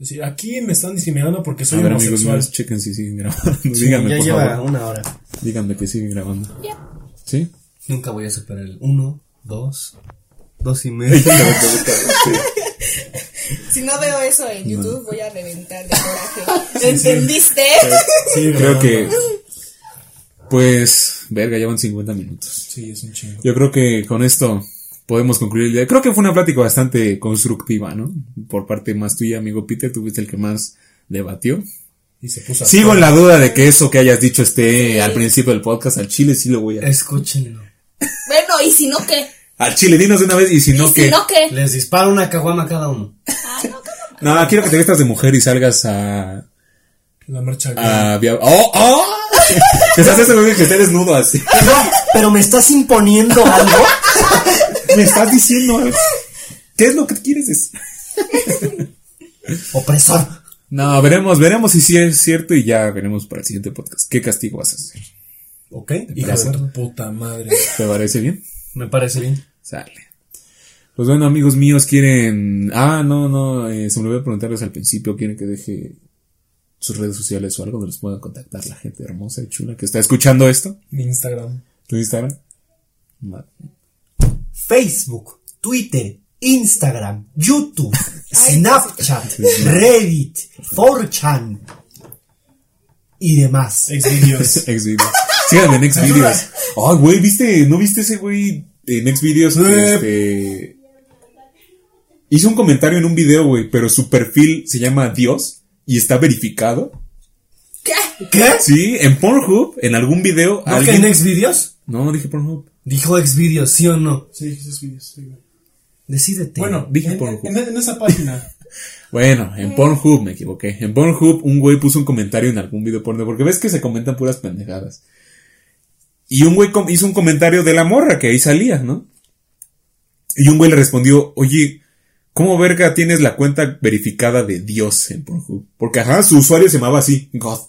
Es decir, aquí me están discriminando porque soy a ver amigos homosexual. míos, chequen si siguen grabando. Sí, Díganme, ya por lleva favor. una hora. Díganme que siguen grabando. ¿Sí? Nunca voy a superar el uno, dos, dos y medio. Si no veo eso en YouTube, voy a reventar de coraje. ¿Entendiste? Sigue Creo que, pues, verga, llevan 50 minutos. Sí, es un chingo. Yo creo que con esto podemos concluir el día. Creo que fue una plática bastante constructiva, ¿no? Por parte más tuya, amigo Peter, tú fuiste el que más debatió. Y se puso a Sigo en la duda de que eso que hayas dicho esté al principio del podcast. Al chile sí lo voy a. Escúchenlo. Bueno, ¿y si no qué? Al chile, dinos de una vez y si no ¿Y si no qué? Les disparo una caguama a cada uno. Ay, no, ¿cómo? No, quiero que te vistas de mujer y salgas a. la marcha gay. a via- ¡Oh! ¡Oh! Seas ese güey que esté desnudo así. Pero me estás imponiendo algo. Me estás diciendo algo. ¿Qué es lo que quieres decir? Opresor. No, veremos, veremos si sí es cierto y ya veremos para el siguiente podcast. ¿Qué castigo vas a hacer? Ok. De acuerdo. tu puta madre. ¿Te parece bien? Me parece bien. Sale. Pues bueno, amigos míos, quieren. Ah, no, no, eh, se me olvidó preguntarles al principio. ¿Quieren que deje sus redes sociales o algo donde los puedan contactar la gente hermosa y chula que está escuchando esto? Mi Instagram. ¿Tu Instagram? Facebook, Twitter, Instagram, YouTube, Snapchat, Reddit, 4chan y demás. Xvideos. Xvideos. Síganme en Xvideos. Ay, güey, ¿viste? ¿No viste ese güey en Xvideos? Eh. Este. Hizo un comentario en un video, güey, pero su perfil se llama Dios y está verificado. ¿Qué? ¿Qué? Sí, en Pornhub, en algún video. ¿No que alguien- en Xvideos? No, dije Pornhub. Dijo Xvideos, ¿sí o no? Sí, esos videos. sí. Decídete. Bueno, Dije en, Pornhub. en- en esa página. Bueno, en Pornhub me equivoqué. En Pornhub un güey puso un comentario en algún video porno, porque ves que se comentan puras pendejadas. Y un güey hizo un comentario de la morra que ahí salía, ¿no? Y un güey le respondió, oye, ¿cómo verga tienes la cuenta verificada de Dios en Pornhub? Porque ajá, su usuario se llamaba así, God.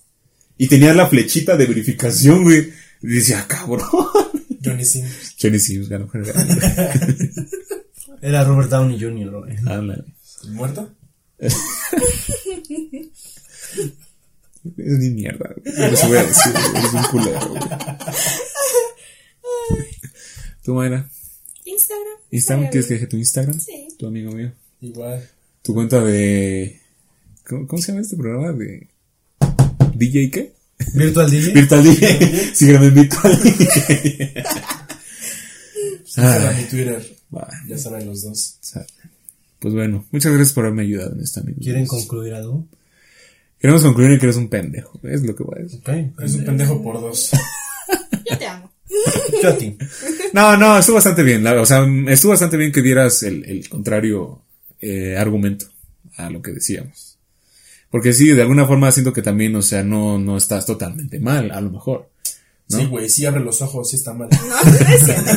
Y tenía la flechita de verificación, güey. Y decía, "Ah, cabrón. Johnny Sims. Johnny Sims ganó. Era Robert Downey Jr., güey. Ándale. ¿Muerto? Es ni mierda, güey. No les voy a decir, güey. Eres un culero, güey. ¿Tú, Mayra? Instagram. ¿Instagram? ¿Quieres que deje tu Instagram? Sí. Tu amigo mío. Igual. Tu cuenta de. ¿Cómo, cómo se llama este programa? De. ¿DJ qué? Virtual DJ. Virtual DJ. Sígueme en Virtual DJ. Instagram Ay, y Twitter. va, Ya saben los dos. Pues bueno, muchas gracias por haberme ayudado en esto, amigo. ¿Quieren concluir algo? Queremos concluir en que eres un pendejo. Es lo que voy a decir. Ok. Es un pendejo por dos. Yo te amo. No, no, estuvo bastante bien. la- o sea, estuvo bastante bien que dieras el, el contrario eh, argumento a lo que decíamos. Porque sí, de alguna forma siento que también, o sea, no, no estás totalmente mal, a lo mejor. ¿no? Sí, güey, sí abre los ojos, sí está mal. No, no es cierto.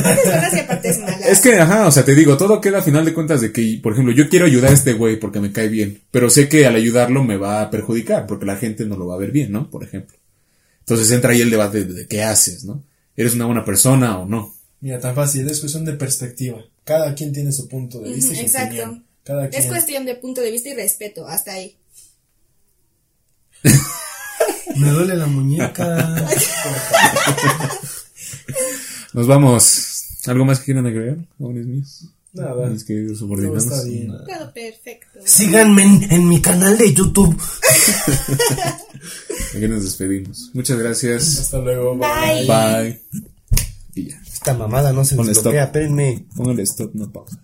Que aparte es mala. Es que, ajá, o sea, te digo, todo queda a final de cuentas de que, por ejemplo, yo quiero ayudar a este güey porque me cae bien, pero sé que al ayudarlo me va a perjudicar porque la gente no lo va a ver bien, ¿no? Por ejemplo. Entonces entra ahí el debate de, de qué haces, ¿no? ¿Eres una buena persona o no? Mira, tan fácil, es cuestión de perspectiva. Cada quien tiene su punto de vista y su exacto. opinión. Cada quien. Es cuestión de punto de vista y respeto. Hasta ahí. Me duele la muñeca. Nos vamos. ¿Algo más que quieran agregar, jóvenes míos? Nada. Mis queridos Todo subordinados. está bien. Todo perfecto. Síganme en, en mi canal de YouTube. Aquí nos despedimos. Muchas gracias. Hasta luego. Bye. Bye. Y ya. Esta mamada no se desbloquea, espérenme. Póngale stop, no pausa.